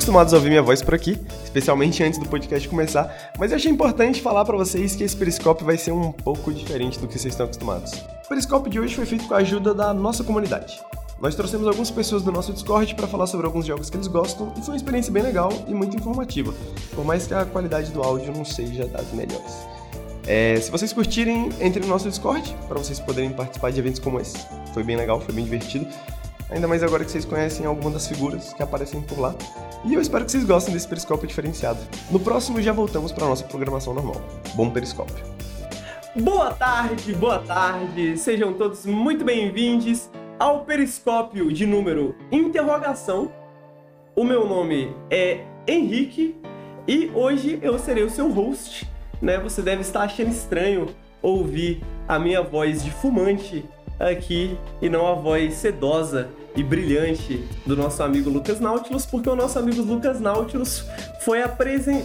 acostumados a ouvir minha voz por aqui, especialmente antes do podcast começar, mas eu achei importante falar para vocês que esse periscópio vai ser um pouco diferente do que vocês estão acostumados. O periscópio de hoje foi feito com a ajuda da nossa comunidade. Nós trouxemos algumas pessoas do nosso Discord para falar sobre alguns jogos que eles gostam e foi uma experiência bem legal e muito informativa, por mais que a qualidade do áudio não seja das melhores. É, se vocês curtirem, entre no nosso Discord para vocês poderem participar de eventos como esse. Foi bem legal, foi bem divertido. Ainda mais agora que vocês conhecem algumas das figuras que aparecem por lá. E eu espero que vocês gostem desse periscópio diferenciado. No próximo já voltamos para nossa programação normal. Bom periscópio. Boa tarde, boa tarde. Sejam todos muito bem-vindos ao periscópio de número interrogação. O meu nome é Henrique e hoje eu serei o seu host, né? Você deve estar achando estranho ouvir a minha voz de fumante aqui e não a voz sedosa e brilhante do nosso amigo Lucas Nautilus, porque o nosso amigo Lucas Nautilus foi,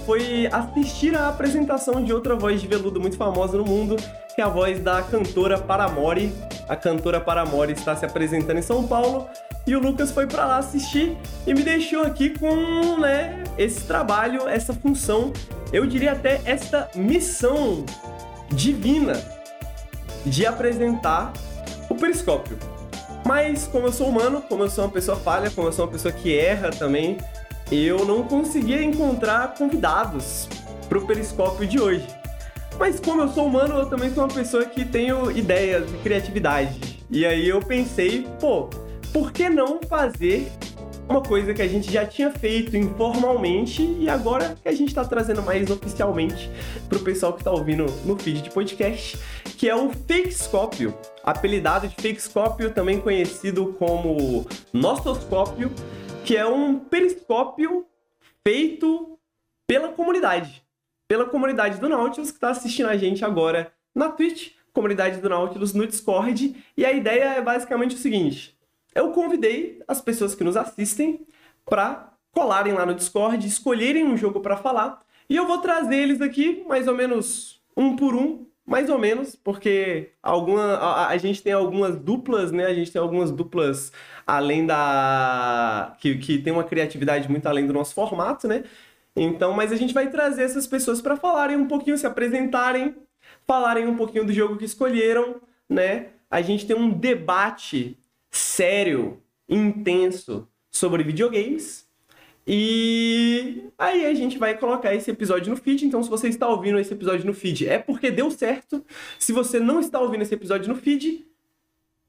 foi assistir a apresentação de outra voz de veludo muito famosa no mundo, que é a voz da cantora Paramore. A cantora Paramore está se apresentando em São Paulo e o Lucas foi para lá assistir e me deixou aqui com, né, esse trabalho, essa função, eu diria até esta missão divina de apresentar o periscópio. Mas como eu sou humano, como eu sou uma pessoa falha, como eu sou uma pessoa que erra também, eu não conseguia encontrar convidados para o periscópio de hoje. Mas como eu sou humano, eu também sou uma pessoa que tenho ideias e criatividade. E aí eu pensei, pô, por que não fazer uma coisa que a gente já tinha feito informalmente e agora que a gente está trazendo mais oficialmente para o pessoal que está ouvindo no feed de podcast, que é o Fakescópio, apelidado de Fakescópio, também conhecido como Nostoscópio, que é um periscópio feito pela comunidade, pela comunidade do Nautilus que está assistindo a gente agora na Twitch, comunidade do Nautilus no Discord, e a ideia é basicamente o seguinte: eu convidei as pessoas que nos assistem para colarem lá no Discord, escolherem um jogo para falar, e eu vou trazer eles aqui mais ou menos um por um, mais ou menos, porque alguma, a, a, gente tem algumas duplas, né? A gente tem algumas duplas além da. Que, que tem uma criatividade muito além do nosso formato, né? Então, mas a gente vai trazer essas pessoas para falarem um pouquinho, se apresentarem, falarem um pouquinho do jogo que escolheram, né? A gente tem um debate sério, intenso sobre videogames. E aí a gente vai colocar esse episódio no feed. Então, se você está ouvindo esse episódio no feed, é porque deu certo. Se você não está ouvindo esse episódio no feed,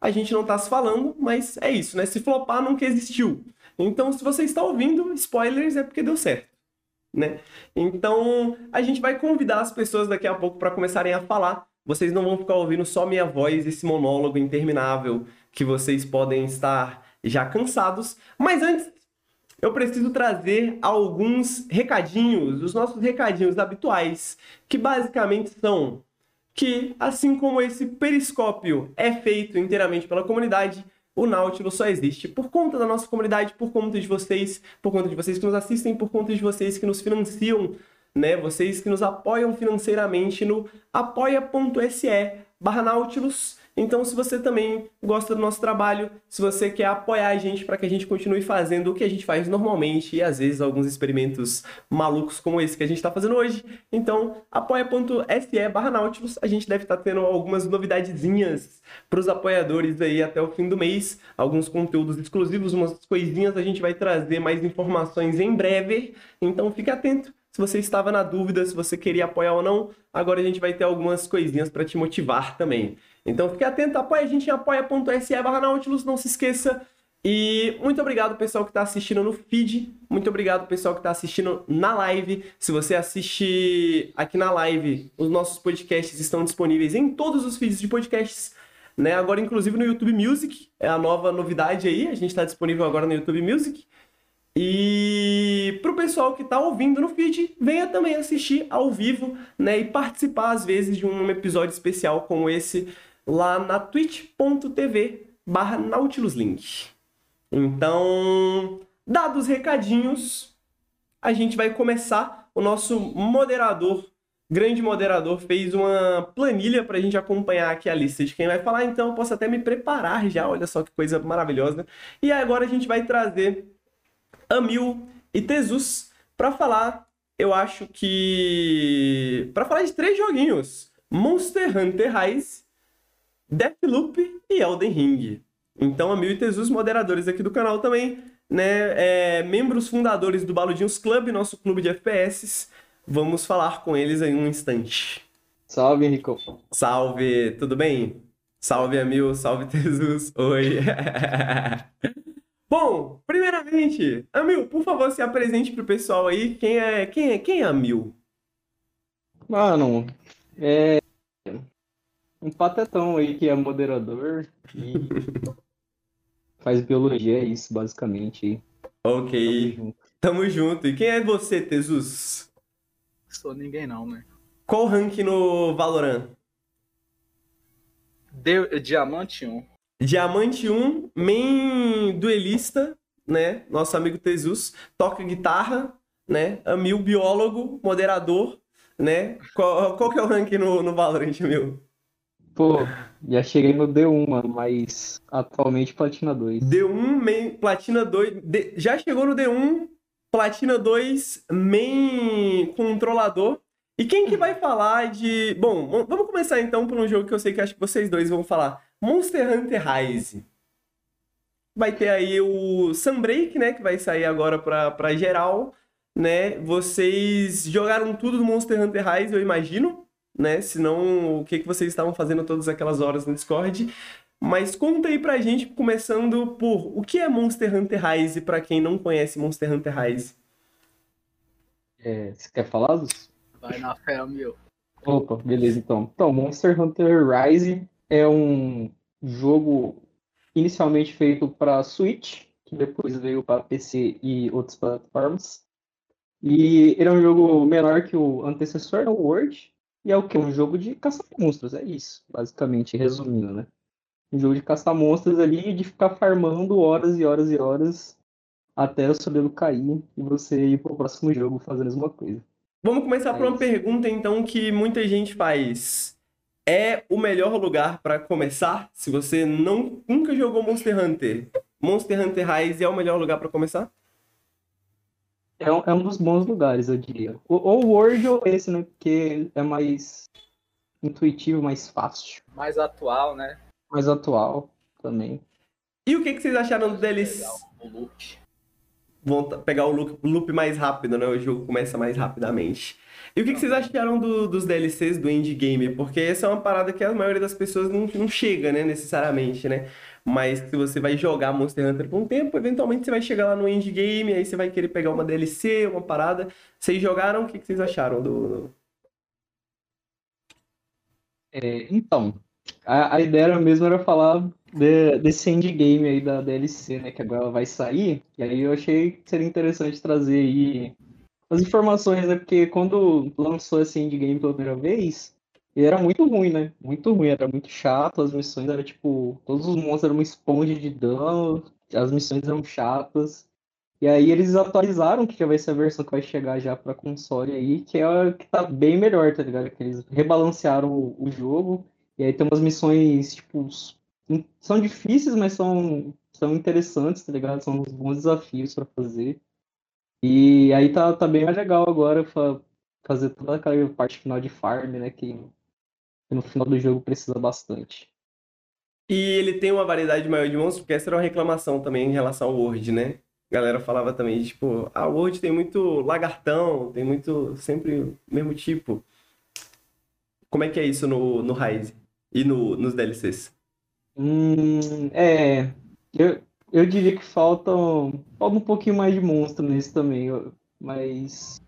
a gente não está se falando, mas é isso, né? Se flopar, nunca existiu. Então, se você está ouvindo, spoilers, é porque deu certo. Né? Então, a gente vai convidar as pessoas daqui a pouco para começarem a falar. Vocês não vão ficar ouvindo só minha voz, esse monólogo interminável que vocês podem estar já cansados. Mas antes, eu preciso trazer alguns recadinhos, os nossos recadinhos habituais, que basicamente são que, assim como esse periscópio é feito inteiramente pela comunidade, o Nautilus só existe por conta da nossa comunidade, por conta de vocês, por conta de vocês que nos assistem, por conta de vocês que nos financiam, né? Vocês que nos apoiam financeiramente no apoia.se barra Nautilus. Então, se você também gosta do nosso trabalho, se você quer apoiar a gente para que a gente continue fazendo o que a gente faz normalmente e às vezes alguns experimentos malucos como esse que a gente está fazendo hoje, então apoia.se barra Nautilus. A gente deve estar tá tendo algumas novidadezinhas para os apoiadores aí até o fim do mês, alguns conteúdos exclusivos, umas coisinhas a gente vai trazer mais informações em breve, então fique atento. Se você estava na dúvida se você queria apoiar ou não, agora a gente vai ter algumas coisinhas para te motivar também. Então fique atento, apoia a gente em apoia.se barra Nautilus, não se esqueça. E muito obrigado, pessoal que está assistindo no feed. Muito obrigado, pessoal que está assistindo na live. Se você assiste aqui na live, os nossos podcasts estão disponíveis em todos os feeds de podcasts. Né? Agora, inclusive, no YouTube Music. É a nova novidade aí. A gente está disponível agora no YouTube Music. E para o pessoal que está ouvindo no feed, venha também assistir ao vivo né, e participar, às vezes, de um episódio especial como esse lá na twitch.tv barra nautiluslink. Então, dados os recadinhos, a gente vai começar. O nosso moderador, grande moderador, fez uma planilha para a gente acompanhar aqui a lista de quem vai falar, então eu posso até me preparar já, olha só que coisa maravilhosa. E agora a gente vai trazer Amil e Tezus para falar, eu acho que para falar de três joguinhos: Monster Hunter Rise, Deathloop e Elden Ring. Então, a Mil e Tezus, moderadores aqui do canal também, né, é, membros fundadores do Baludinhos Club, nosso clube de FPS. Vamos falar com eles em um instante. Salve, Henrico. Salve, tudo bem? Salve, Amil, salve, Tezus. Oi. Bom, primeiramente, Amil, por favor, se apresente pro pessoal aí. Quem é, quem é, quem é Amil? Mano, é um patetão aí que é moderador e faz biologia, é isso, basicamente. Ok. Tamo junto. Tamo junto. E quem é você, Tezus? Sou ninguém não, né? Qual rank no Valorant? De Diamante 1. Diamante 1, main duelista, né? Nosso amigo Tezus, toca guitarra, né? Amil, biólogo, moderador, né? Qual, qual que é o rank no, no Valorant, Amil? Pô, já cheguei no D1, mano, mas atualmente Platina 2. D1, main, Platina 2. D, já chegou no D1, Platina 2, main controlador. E quem que vai falar de. Bom, vamos começar então por um jogo que eu sei que acho que vocês dois vão falar. Monster Hunter Rise. Vai ter aí o Sunbreak, né? Que vai sair agora pra, pra geral, né? Vocês jogaram tudo do Monster Hunter Rise, eu imagino né? Senão, o que, que vocês estavam fazendo todas aquelas horas no Discord. Mas conta aí pra gente, começando por o que é Monster Hunter Rise para quem não conhece Monster Hunter Rise? É, você quer falar, Luz? Vai na fé, meu. Opa, beleza então. Então, Monster Hunter Rise é um jogo inicialmente feito para Switch, que depois veio para PC e outras plataformas. E ele é um jogo menor que o antecessor, o World, e é o que? Um jogo de caça-monstros, é isso, basicamente, resumindo, né? Um jogo de caça-monstros ali de ficar farmando horas e horas e horas até o seu cair e você ir pro próximo jogo fazendo a mesma coisa. Vamos começar é por uma isso. pergunta então que muita gente faz. É o melhor lugar para começar? Se você não nunca jogou Monster Hunter, Monster Hunter Rise é o melhor lugar para começar? É um, é um dos bons lugares, eu diria. Ou o Word ou esse, né? Porque é mais intuitivo, mais fácil. Mais atual, né? Mais atual também. E o que, que vocês acharam deles? O loop. Vão pegar o loop, loop, mais rápido, né? O jogo começa mais rapidamente. E o que, que vocês acharam do, dos DLCs do endgame? Porque essa é uma parada que a maioria das pessoas não, não chega, né? Necessariamente, né? Mas se você vai jogar Monster Hunter por um tempo, eventualmente você vai chegar lá no endgame, aí você vai querer pegar uma DLC, uma parada. Vocês jogaram? O que, vocês acharam do. É, então, a, a, ideia mesmo era falar de, desse endgame aí da DLC, né? Que agora vai sair. E aí eu achei que seria interessante trazer aí as informações, né? Porque quando lançou esse endgame pela primeira vez, e era muito ruim, né? Muito ruim, era muito chato, as missões eram tipo. Todos os monstros eram uma esponja de dano, as missões eram chatas. E aí eles atualizaram, que já vai ser a versão que vai chegar já pra console aí, que é que tá bem melhor, tá ligado? Que eles rebalancearam o, o jogo. E aí tem umas missões, tipo, são difíceis, mas são, são interessantes, tá ligado? São uns bons desafios para fazer. E aí tá, tá bem mais legal agora fazer toda aquela parte final de farm, né? Que que no final do jogo precisa bastante. E ele tem uma variedade maior de monstros, porque essa era uma reclamação também em relação ao Word, né? A galera falava também, tipo, ah, o Word tem muito lagartão, tem muito, sempre o mesmo tipo. Como é que é isso no, no Rise e no, nos DLCs? Hum, é, eu, eu diria que falta, falta um pouquinho mais de monstro nesse também, mas,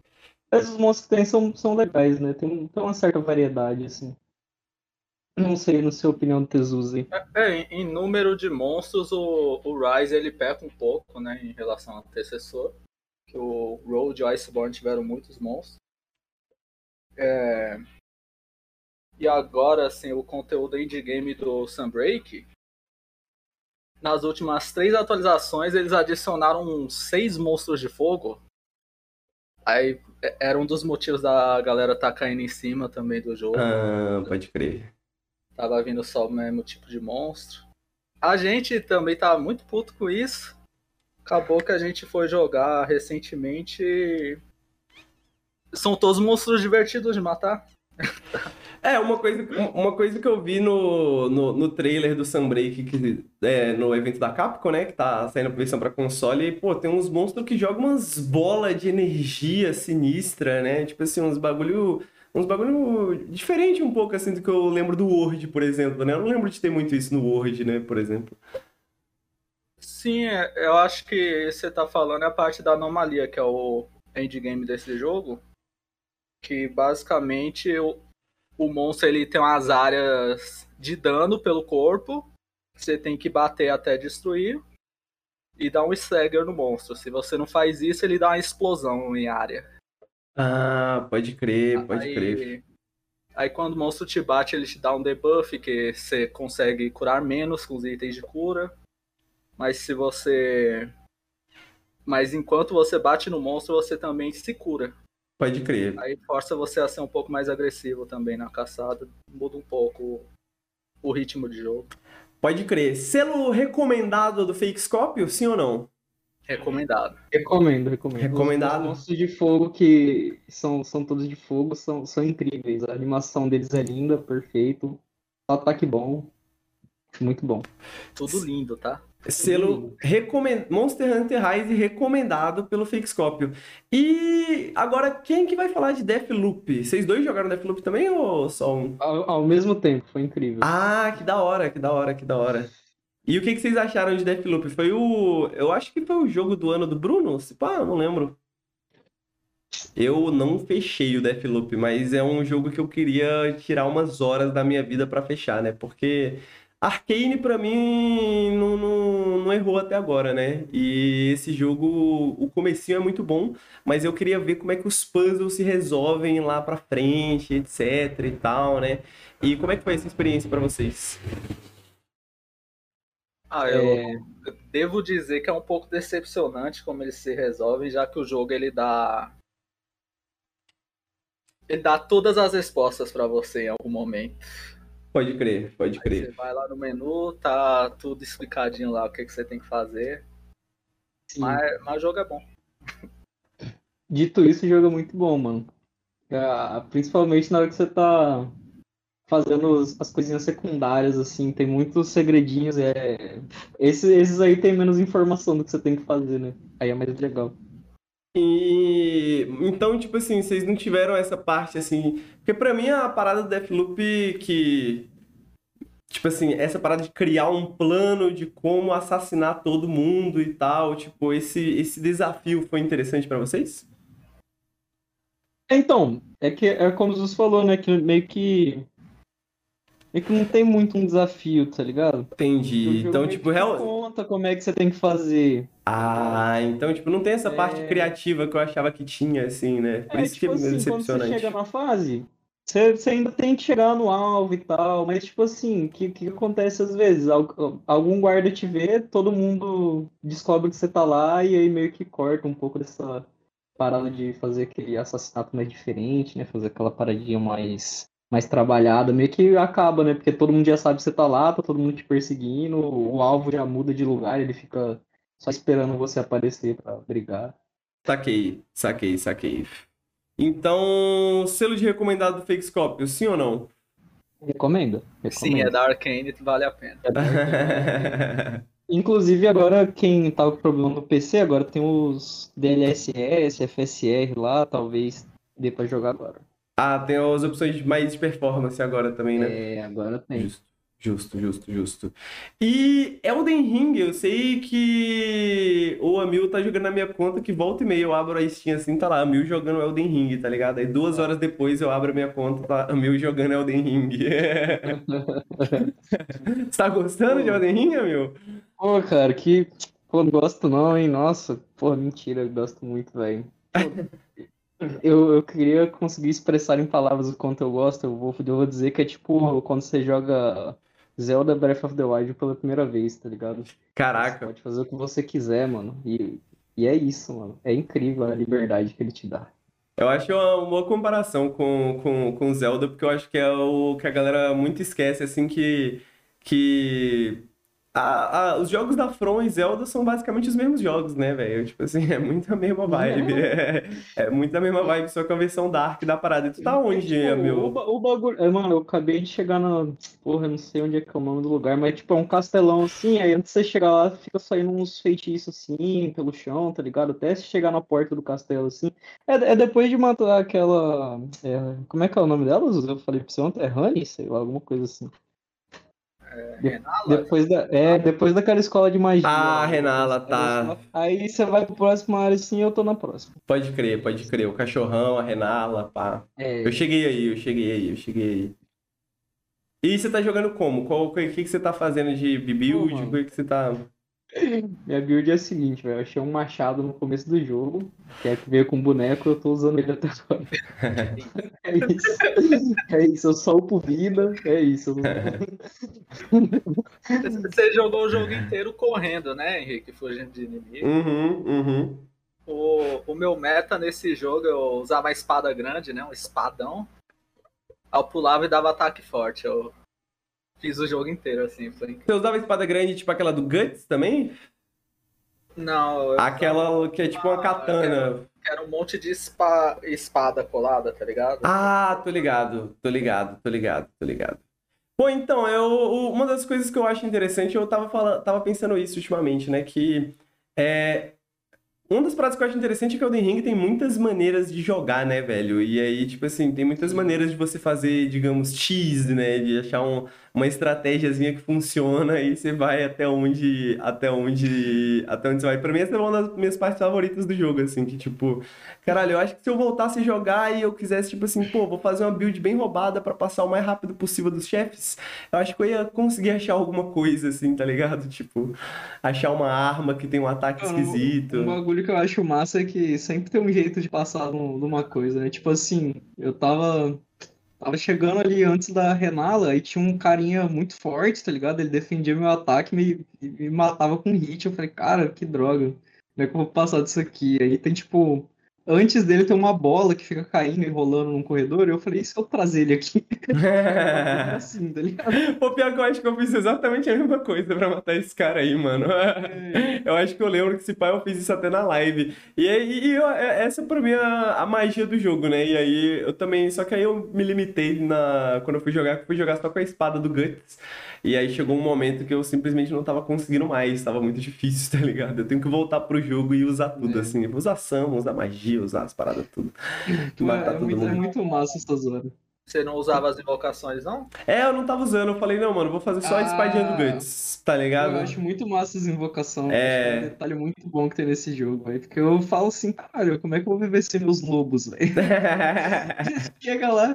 mas os monstros que tem são, são legais, né? Tem, tem uma certa variedade, assim. Não sei, na sua opinião, Tezuzi. É, é, em número de monstros, o, o Rise ele peca um pouco, né, em relação ao antecessor. Que o Road e o Iceborne tiveram muitos monstros. É... E agora, assim, o conteúdo endgame do Sunbreak, nas últimas três atualizações, eles adicionaram seis monstros de fogo. Aí é, era um dos motivos da galera estar tá caindo em cima também do jogo. Ah, pode crer. Tava vindo só o mesmo tipo de monstro. A gente também tava muito puto com isso. Acabou que a gente foi jogar recentemente. São todos monstros divertidos de matar. É, uma coisa, uma coisa que eu vi no, no, no trailer do Sunbreak, que é no evento da Capcom, né? Que tá saindo a versão pra console, e, pô, tem uns monstros que jogam umas bolas de energia sinistra, né? Tipo assim, uns bagulho. Uns bagulho diferente um pouco, assim, do que eu lembro do Word, por exemplo, né? Eu não lembro de ter muito isso no Word, né, por exemplo. Sim, é, eu acho que você tá falando é a parte da anomalia, que é o endgame desse jogo. Que basicamente o, o monstro ele tem umas áreas de dano pelo corpo. Você tem que bater até destruir. E dar um stagger no monstro. Se você não faz isso, ele dá uma explosão em área. Ah, pode crer, pode aí, crer. Aí quando o monstro te bate, ele te dá um debuff que você consegue curar menos com os itens de cura. Mas se você. Mas enquanto você bate no monstro, você também se cura. Pode crer. Aí força você a ser um pouco mais agressivo também na caçada. Muda um pouco o ritmo de jogo. Pode crer. Selo recomendado do Fake Scorpio, sim ou não? Recomendado. Recomendo, recomendo. Recomendado. Os monstros de fogo que são, são todos de fogo são, são incríveis. A animação deles é linda, perfeito. Ataque bom. Muito bom. Tudo lindo, tá? Selo recomend... Monster Hunter Rise recomendado pelo Fakescópio. E agora, quem que vai falar de Deathloop? Vocês dois jogaram Deathloop também ou só um? Ao, ao mesmo tempo, foi incrível. Ah, que da hora, que da hora, que da hora. E o que, que vocês acharam de Deathloop? Foi o... Eu acho que foi o jogo do ano do Bruno? Se pá, não lembro. Eu não fechei o Deathloop, mas é um jogo que eu queria tirar umas horas da minha vida pra fechar, né? Porque Arcane, pra mim, não, não, não errou até agora, né? E esse jogo, o comecinho é muito bom, mas eu queria ver como é que os puzzles se resolvem lá pra frente, etc e tal, né? E como é que foi essa experiência pra vocês? Ah, eu devo dizer que é um pouco decepcionante como eles se resolvem, já que o jogo ele dá ele dá todas as respostas pra você em algum momento. Pode crer, pode Aí crer. você vai lá no menu, tá tudo explicadinho lá o que, que você tem que fazer. Sim. Mas, mas o jogo é bom. Dito isso, o jogo é muito bom, mano. Ah, Principalmente na hora que você tá fazendo as coisinhas secundárias, assim, tem muitos segredinhos. É... Esses, esses aí tem menos informação do que você tem que fazer, né? Aí é mais legal. E então, tipo assim, vocês não tiveram essa parte assim. Porque pra mim a parada do Deathloop que. Tipo assim, essa parada de criar um plano de como assassinar todo mundo e tal, tipo, esse, esse desafio foi interessante pra vocês? Então, é que é como Jesus falou, né? Que meio que. Meio que não tem muito um desafio, tá ligado? Entendi. Então, tipo, que te real. conta como é que você tem que fazer. Ah, então, tipo, não tem essa parte É. criativa que eu achava que tinha, assim, né? Por É, isso que tipo é meio assim, quando você decepcionante. chega na fase, você, você ainda tem que chegar no alvo e tal, mas tipo assim, o que, que acontece às vezes? Al- Algum guarda te vê, todo mundo descobre que você tá lá e aí meio que corta um pouco dessa parada de fazer aquele assassinato mais diferente, né? Fazer aquela paradinha mais, mais trabalhada, meio que acaba, né? Porque todo mundo já sabe que você tá lá, tá todo mundo te perseguindo, o alvo já muda de lugar, ele fica só esperando você aparecer pra brigar. Saquei, saquei, saquei. Então, selo de recomendado do Fakescópio, sim ou não? Recomendo, Sim, recomendo. é da Arcane, vale a pena. Inclusive, agora quem tá com problema no PC, agora tem os DLSS, FSR lá, talvez dê pra jogar agora. Ah, tem as opções mais de performance agora também, né? É, agora tem. Justo, justo, justo, justo. E Elden Ring, eu sei que o Amil tá jogando na minha conta que volta e meia eu abro a Steam assim, tá lá, Amil jogando Elden Ring, tá ligado? Aí duas horas depois eu abro a minha conta, tá Amil jogando Elden Ring. Você tá gostando de Elden Ring, Amil? Pô, cara, que. Pô, não gosto não, hein? Nossa, pô, mentira, eu gosto muito, velho. Eu, eu queria conseguir expressar em palavras o quanto eu gosto. Eu vou, eu vou dizer que é tipo quando você joga Zelda Breath of the Wild pela primeira vez, tá ligado? Você Caraca. pode fazer o que você quiser, mano. E, e é isso, mano. É incrível a liberdade que ele te dá. Eu acho uma boa comparação com, com, com Zelda, porque eu acho que é o que a galera muito esquece, assim, que, que a- a- os jogos da From e Zelda são basicamente os mesmos jogos, né, velho? Tipo assim, é muito a mesma vibe. É, é muito a mesma vibe, só que a versão Dark da parada. E tu tá onde, Tipo, o, meu? ba- o bagulho. é, Mano, eu acabei de chegar na. Porra, eu não sei onde é que é o nome do lugar, mas tipo, é um castelão assim, aí antes de você chegar lá, fica saindo uns feitiços assim, pelo chão, tá ligado? Até se chegar na porta do castelo assim. É, é depois de matar aquela. é, como é que é o nome delas? Eu falei pra você ontem, é Honey, sei lá, alguma coisa assim. De- Renala? Depois da, é, depois daquela escola de magia. Ah, Renala, tá. Aí você vai pro próximo área assim, eu tô na próxima. Pode crer, pode crer. O cachorrão, a Renala, pá. É, Eu cheguei aí, eu cheguei aí, eu cheguei aí. E você tá jogando como? Qual, o que, que você tá fazendo de build? O que, que você tá. Minha build é a seguinte, velho. Eu achei um machado no começo do jogo, que é que veio com boneco, eu tô usando ele até agora. É isso. É isso, eu solto vida, é isso. Você jogou o jogo inteiro correndo, né, Henrique? Fugindo de inimigo. Uhum, uhum. O, o meu meta nesse jogo eu usava a espada grande, né? Um espadão. Aí eu pulava e dava ataque forte. Eu fiz o jogo inteiro assim. Foi. Você usava espada grande, tipo aquela do Guts também? Não, Aquela que é tipo uma katana. era um monte de espa- espada colada, tá ligado? Ah, tô ligado, tô ligado, tô ligado, tô ligado. Pô, então, eu, uma das coisas que eu acho interessante, eu tava, falando, tava pensando isso ultimamente, né? Que é, uma das paradas que eu acho interessante é que o Elden Ring tem muitas maneiras de jogar, né, velho? E aí, tipo assim, tem muitas maneiras de você fazer, digamos, cheese, né? De achar um- uma estratégiazinha que funciona e você vai até onde, até onde, até onde você vai. Pra mim, essa é uma das minhas partes favoritas do jogo, assim, que tipo, caralho, eu acho que se eu voltasse a jogar e eu quisesse, tipo assim, pô, vou fazer uma build bem roubada pra passar o mais rápido possível dos chefes, eu acho que eu ia conseguir achar alguma coisa, assim, tá ligado? Tipo, achar uma arma que tem um ataque esquisito. Um bagulho que eu acho massa é que sempre tem um jeito de passar num- numa coisa, né? Tipo assim, eu tava, tava chegando ali antes da Renala, aí tinha um carinha muito forte, tá ligado? Ele defendia meu ataque e me, e me matava com hit. Eu falei, cara, que droga. Como é que eu vou passar disso aqui? Aí tem tipo. Antes dele tem uma bola que fica caindo e rolando num corredor. E eu falei, e se eu trazer ele aqui? assim, tá ligado? Pô, pior que eu acho que eu fiz exatamente a mesma coisa pra matar esse cara aí, mano. Eu acho que eu lembro que esse pai eu fiz isso até na live. E aí, e eu- é- essa pra mim é a, a magia do jogo, né? E aí eu também. Só que aí eu me limitei na. Quando eu fui jogar, eu fui jogar só com a espada do Guts. E aí chegou um momento que eu simplesmente não tava conseguindo mais. Tava muito difícil, tá ligado? Eu tenho que voltar pro jogo e usar tudo, É. assim. Usar Summon, usar magia, usar as paradas tudo. Matar é, todo muito, é mundo. muito massa essas horas. Você não usava as invocações, não? É, eu não tava usando. Eu falei, não, mano, vou fazer só a espadinha do Ah. Guts, tá ligado? eu acho muito massa as invocações. É. acho que é um detalhe muito bom que tem nesse jogo, velho. Porque eu falo assim, caralho, como é que eu vou viver sem meus lobos, velho? Chega lá,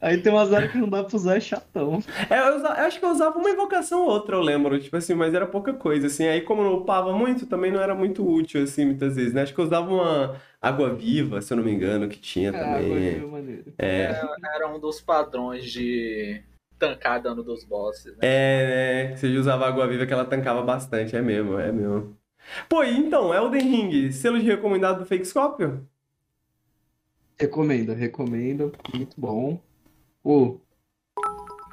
aí tem umas áreas que não dá pra usar, é chatão. É, eu, usa- eu acho que eu usava uma invocação ou outra, eu lembro, tipo assim, mas era pouca coisa, assim. Aí, como eu não upava muito, também não era muito útil, assim, muitas vezes, né? Acho que eu usava uma água-viva, se eu não me engano, que tinha agora também. é maneiro. É, Era um dos padrões de tancar dano dos bosses, né? é, né? Você usava água-viva que ela tancava bastante, é mesmo, é mesmo. Pô, e então, Elden Ring, selo de recomendado do Fakescópio? Recomendo, recomendo. Muito bom. Pô,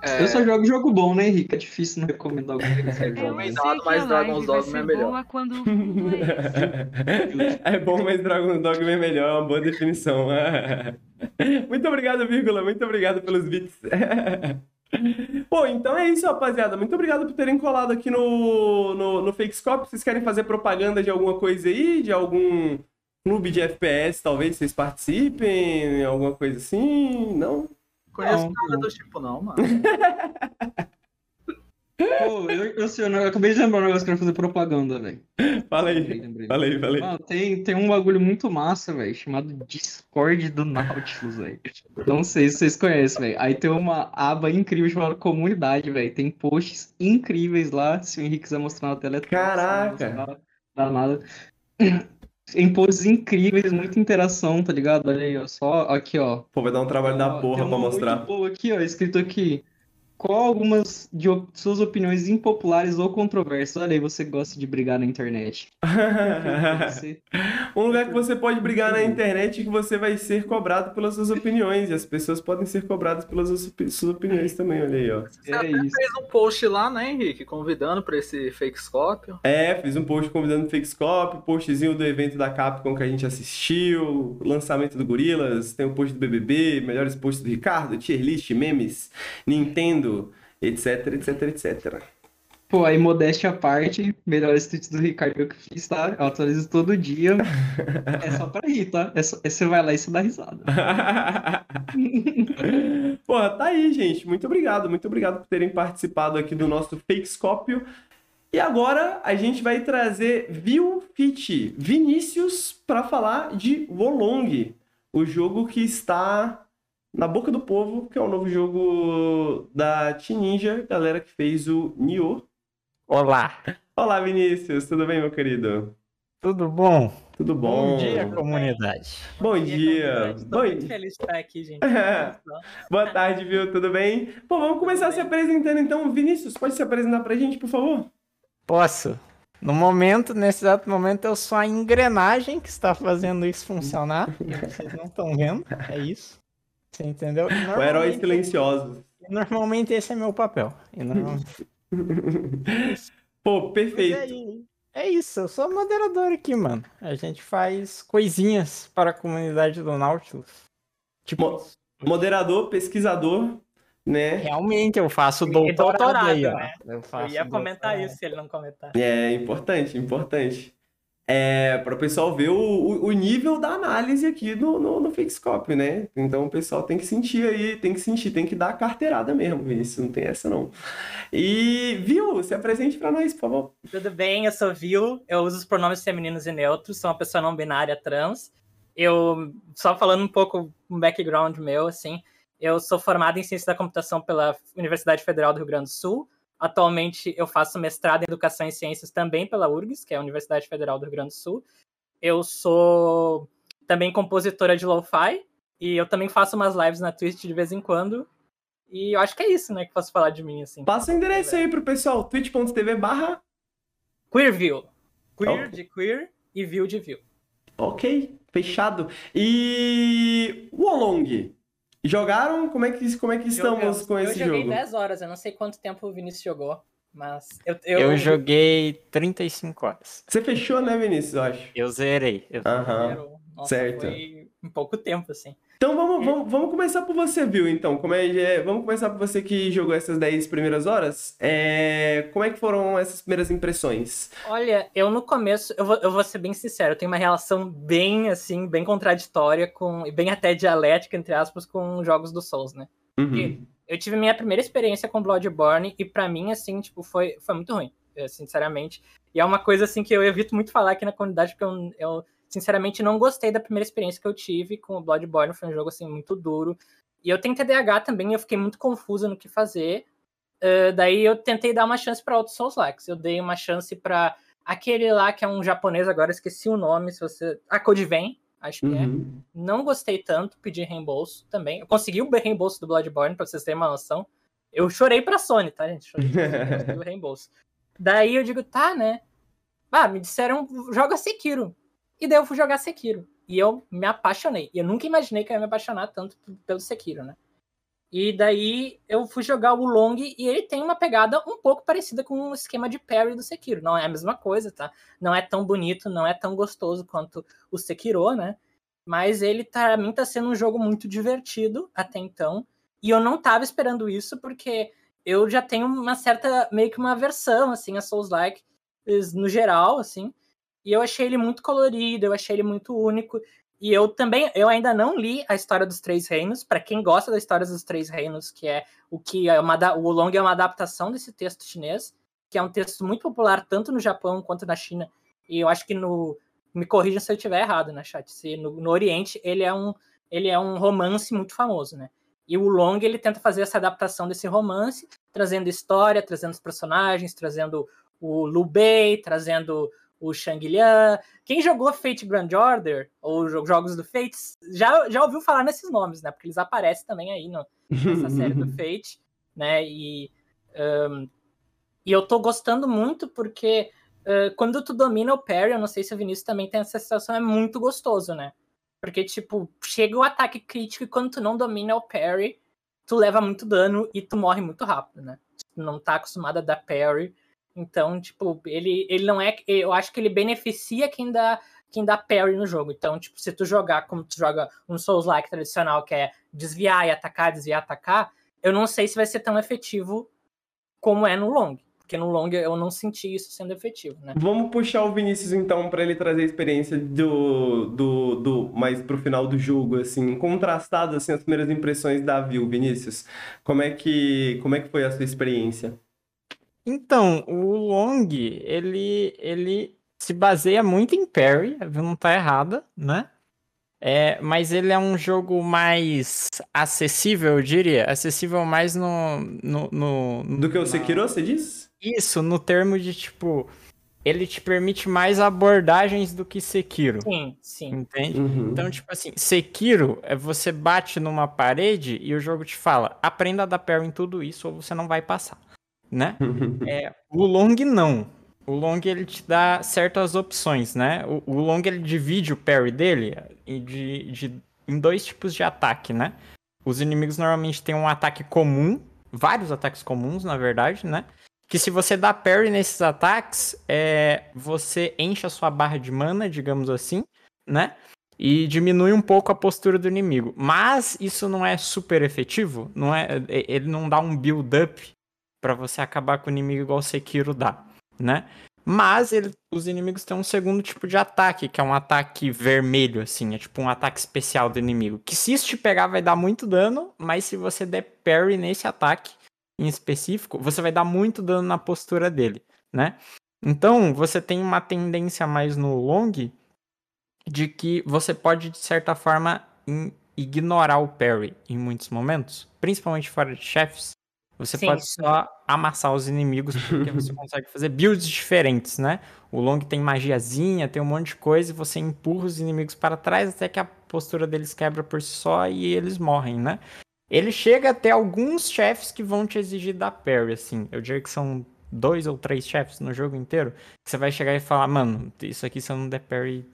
É, eu só jogo jogo bom, né, Henrique? É difícil não recomendar que você É, que mas Dragon's Dogma é melhor. boa quando é. É bom, mas Dragon's Dogma é melhor, é uma boa definição. Muito obrigado, vírgula. Muito obrigado pelos bits. Pô, então é isso, rapaziada. Muito obrigado por terem colado aqui no, no, no Fakescope. Vocês querem fazer propaganda de alguma coisa aí? De algum clube de FPS, talvez vocês participem? Alguma coisa assim? Não? Conheço Não, nada não. do tipo, não, mano. Pô, eu, eu, sei, eu acabei de lembrar um negócio que eu quero fazer propaganda, velho. Fala aí. lembrei. Fala aí, fala aí. Mano, tem, tem um bagulho muito massa, velho, chamado Discord do Nautilus, velho. Não sei se vocês conhecem, velho. Aí tem uma aba incrível chamada Comunidade, velho. Tem posts incríveis lá. Se o Henrique quiser mostrar na tela, é Caraca! não Dá nada. Tem posts incríveis, muita interação, tá ligado? Olha aí, ó. Só aqui, ó. Pô, vai dar um trabalho da porra pra mostrar. boa aqui, ó. Escrito aqui. Qual algumas de op- suas opiniões impopulares ou controversas? Olha aí, você gosta de brigar na internet. Um lugar que você pode brigar na internet e que você vai ser cobrado pelas suas opiniões. E as pessoas podem ser cobradas pelas suas opiniões também, olha aí, ó. Você É até isso. fez um post lá, né, Henrique? Convidando pra esse fake Scorpio. É, fiz um post convidando o Fakescope, postzinho do evento da Capcom que a gente assistiu, lançamento do Gorilas, tem o post do BBB, melhores posts do Ricardo, tier list, memes, Nintendo, etc, etc, etc. Pô, aí modéstia à parte, melhores tweets do Ricardo que eu fiz, tá? Eu atualizo todo dia. É só pra rir, tá? É só- é- você vai lá e você dá risada. Porra, tá aí, gente. Muito obrigado, muito obrigado por terem participado aqui do nosso Fakescópio. E agora a gente vai trazer Viu Fit Vinícius para falar de Wolong, o jogo que está na boca do povo, que é o novo jogo da Team Ninja, galera que fez o Nioh. Olá, Olá, Vinícius, tudo bem, meu querido? tudo bom? Tudo bom? Bom dia, comunidade. Bom aí, dia. Tô Bom muito dia. feliz de estar aqui, gente. Boa tarde, viu? Tudo bem? Bom, vamos começar se apresentando então. Vinícius, pode se apresentar pra gente, por favor? Posso? No momento, nesse exato momento, eu sou a engrenagem que está fazendo isso funcionar. Vocês não estão vendo, é isso. Você entendeu? O herói normalmente- silencioso. Normalmente esse é meu papel. E normalmente... Pô, é, perfeito. i- é isso, eu sou moderador aqui, mano. A gente faz coisinhas para a comunidade do Nautilus. Tipo, Mo- Moderador, pesquisador, né? realmente eu faço doutorado, doutorado, aí, né? Eu, Eu faço ia comentar doutorado. isso se ele não comentar. É importante, importante. É, para o pessoal ver o, o, o nível da análise aqui no, no, no né? Então o pessoal tem que sentir aí, tem que sentir, tem que dar a carteirada mesmo, Vinícius, não tem essa não. E, viu, se apresente pra nós, por favor. Tudo bem, eu sou Vil, eu uso os pronomes femininos e neutros, sou uma pessoa não binária trans. Eu, só falando um pouco um background meu, assim, eu sou formado em Ciência da Computação pela Universidade Federal do Rio Grande do Sul. Atualmente eu faço mestrado em Educação e Ciências também pela URGS, que é a Universidade Federal do Rio Grande do Sul. Eu sou também compositora de lo-fi e eu também faço umas lives na Twitch de vez em quando. E eu acho que é isso, né, que posso falar de mim, assim. Passa o endereço aí pro pessoal, twitch.tv barra Queerview. Queer Ok. de queer e view de view. Ok, fechado. E o Olong, jogaram? Como é que, como é que estamos eu, com eu esse joguei jogo? 10 horas, eu não sei quanto tempo o Vinícius jogou, mas eu... Eu joguei 35 horas. Você fechou, né, Vinícius, eu acho? Eu zerei. Eu- eu- nossa, certo. Foi em pouco tempo, assim. Então vamos, vamos, vamos começar por você, viu? Então, como é, é, vamos começar por você que jogou essas 10 primeiras horas. É, como é que foram essas primeiras impressões? Olha, eu no começo, eu vou, eu vou ser bem sincero, eu tenho uma relação bem, assim, bem contraditória com, e bem até dialética, entre aspas, com jogos do Souls, né? Uhum. Eu tive minha primeira experiência com Bloodborne e pra mim, assim, tipo, foi, foi muito ruim, eh, sinceramente. E é uma coisa, assim, que eu evito muito falar aqui na comunidade, porque eu, eu, sinceramente, não gostei da primeira experiência que eu tive com o Bloodborne. Foi um jogo, assim, muito duro. E eu tenho TDAH também, eu fiquei muito confusa no que fazer. Eh, daí eu tentei dar uma chance pra outros Souls-likes. Eu dei uma chance pra aquele lá que é um japonês, agora esqueci o nome, se você... A Code Vein, acho que é. Uhum. Não gostei tanto, pedi reembolso também. Eu consegui o reembolso do Bloodborne, pra vocês terem uma noção. Eu chorei pra Sony, tá, gente? Chorei pra o reembolso. Daí eu digo, tá, né? Ah, me disseram, joga Sekiro. E daí eu fui jogar Sekiro. E eu me apaixonei. E eu nunca imaginei que eu ia me apaixonar tanto pelo Sekiro, né? E daí eu fui jogar o Long e ele tem uma pegada um pouco parecida com o esquema de parry do Sekiro. Não é a mesma coisa, tá? Não é tão bonito, não é tão gostoso quanto o Sekiro, né? Mas ele, pra mim, tá sendo um jogo muito divertido até então. E eu não tava esperando isso, porque eu já tenho uma certa, meio que uma versão, assim, a Souls-like, no geral, assim. E eu achei ele muito colorido, eu achei ele muito único. E eu também, eu ainda não li a história dos Três Reinos. Para quem gosta da história dos Três Reinos, que é o que é uma, o Long é uma adaptação desse texto chinês, que é um texto muito popular tanto no Japão quanto na China. E eu acho que no, me corrija se eu estiver errado, né, chat? Se no, no Oriente ele é um ele é um romance muito famoso, né? E o Long ele tenta fazer essa adaptação desse romance, trazendo história, trazendo os personagens, trazendo o Liu Bei, trazendo o Shang Liang. Quem jogou Fate Grand Order ou jo- jogos do Fate já, já ouviu falar nesses nomes, né? Porque eles aparecem também aí no, nessa série do Fate. né? E, um, e eu tô gostando muito porque uh, quando tu domina o parry, eu não sei se o Vinícius também tem essa sensação, é muito gostoso, né? Porque, tipo, chega o ataque crítico e quando tu não domina o parry, tu leva muito dano e tu morre muito rápido, né? Tu não tá acostumado a dar parry. Então, tipo, ele, ele não é. Eu acho que ele beneficia quem dá, quem dá parry no jogo. Então, tipo, se tu jogar como tu joga um Souls-like tradicional, que é desviar e atacar, desviar e atacar, eu não sei se vai ser tão efetivo como é no long. Porque no long eu não senti isso sendo efetivo, né? Vamos puxar o Vinícius então para ele trazer a experiência do, do, do mais pro final do jogo, assim, contrastado assim as primeiras impressões da Viu, Vinícius. Como é que como é que foi a sua experiência? Então, o long, ele ele se baseia muito em parry, a Viu não tá errada, né? É, mas ele é um jogo mais acessível, eu diria. Acessível mais no. no, no Do que o Sekiro, você diz? Isso, no termo de tipo. Ele te permite mais abordagens do que Sekiro. Sim, sim. Entende? Uhum. Então, tipo assim, Sekiro é você bate numa parede e o jogo te fala: aprenda a dar parry em tudo isso ou você não vai passar. Né? é, o Long não. O long ele te dá certas opções, né? O, o long ele divide o parry dele de, de, em dois tipos de ataque, né? Os inimigos normalmente têm um ataque comum, vários ataques comuns, na verdade, né? Que se você dá parry nesses ataques, é, você enche a sua barra de mana, digamos assim, né? E diminui um pouco a postura do inimigo. Mas isso não é super efetivo, não é? Ele não dá um build-up para você acabar com o inimigo igual o Sekiro dá né? Mas ele, os inimigos têm um segundo tipo de ataque, que é um ataque vermelho, assim. É tipo um ataque especial do inimigo. Que se isso te pegar vai dar muito dano, mas se você der parry nesse ataque em específico, você vai dar muito dano na postura dele, né? Então, você tem uma tendência mais no long de que você pode, de certa forma, ignorar o parry em muitos momentos, principalmente fora de chefes, você sim, pode sim. só amassar os inimigos, porque você consegue fazer builds diferentes, né? O Long tem magiazinha, tem um monte de coisa, e você empurra os inimigos para trás até que a postura deles quebra por si só e eles morrem, né? Ele chega até alguns chefes que vão te exigir dar parry, assim. Eu diria que são dois ou três chefes no jogo inteiro. Que você vai chegar e falar, mano, isso aqui se eu não der parry,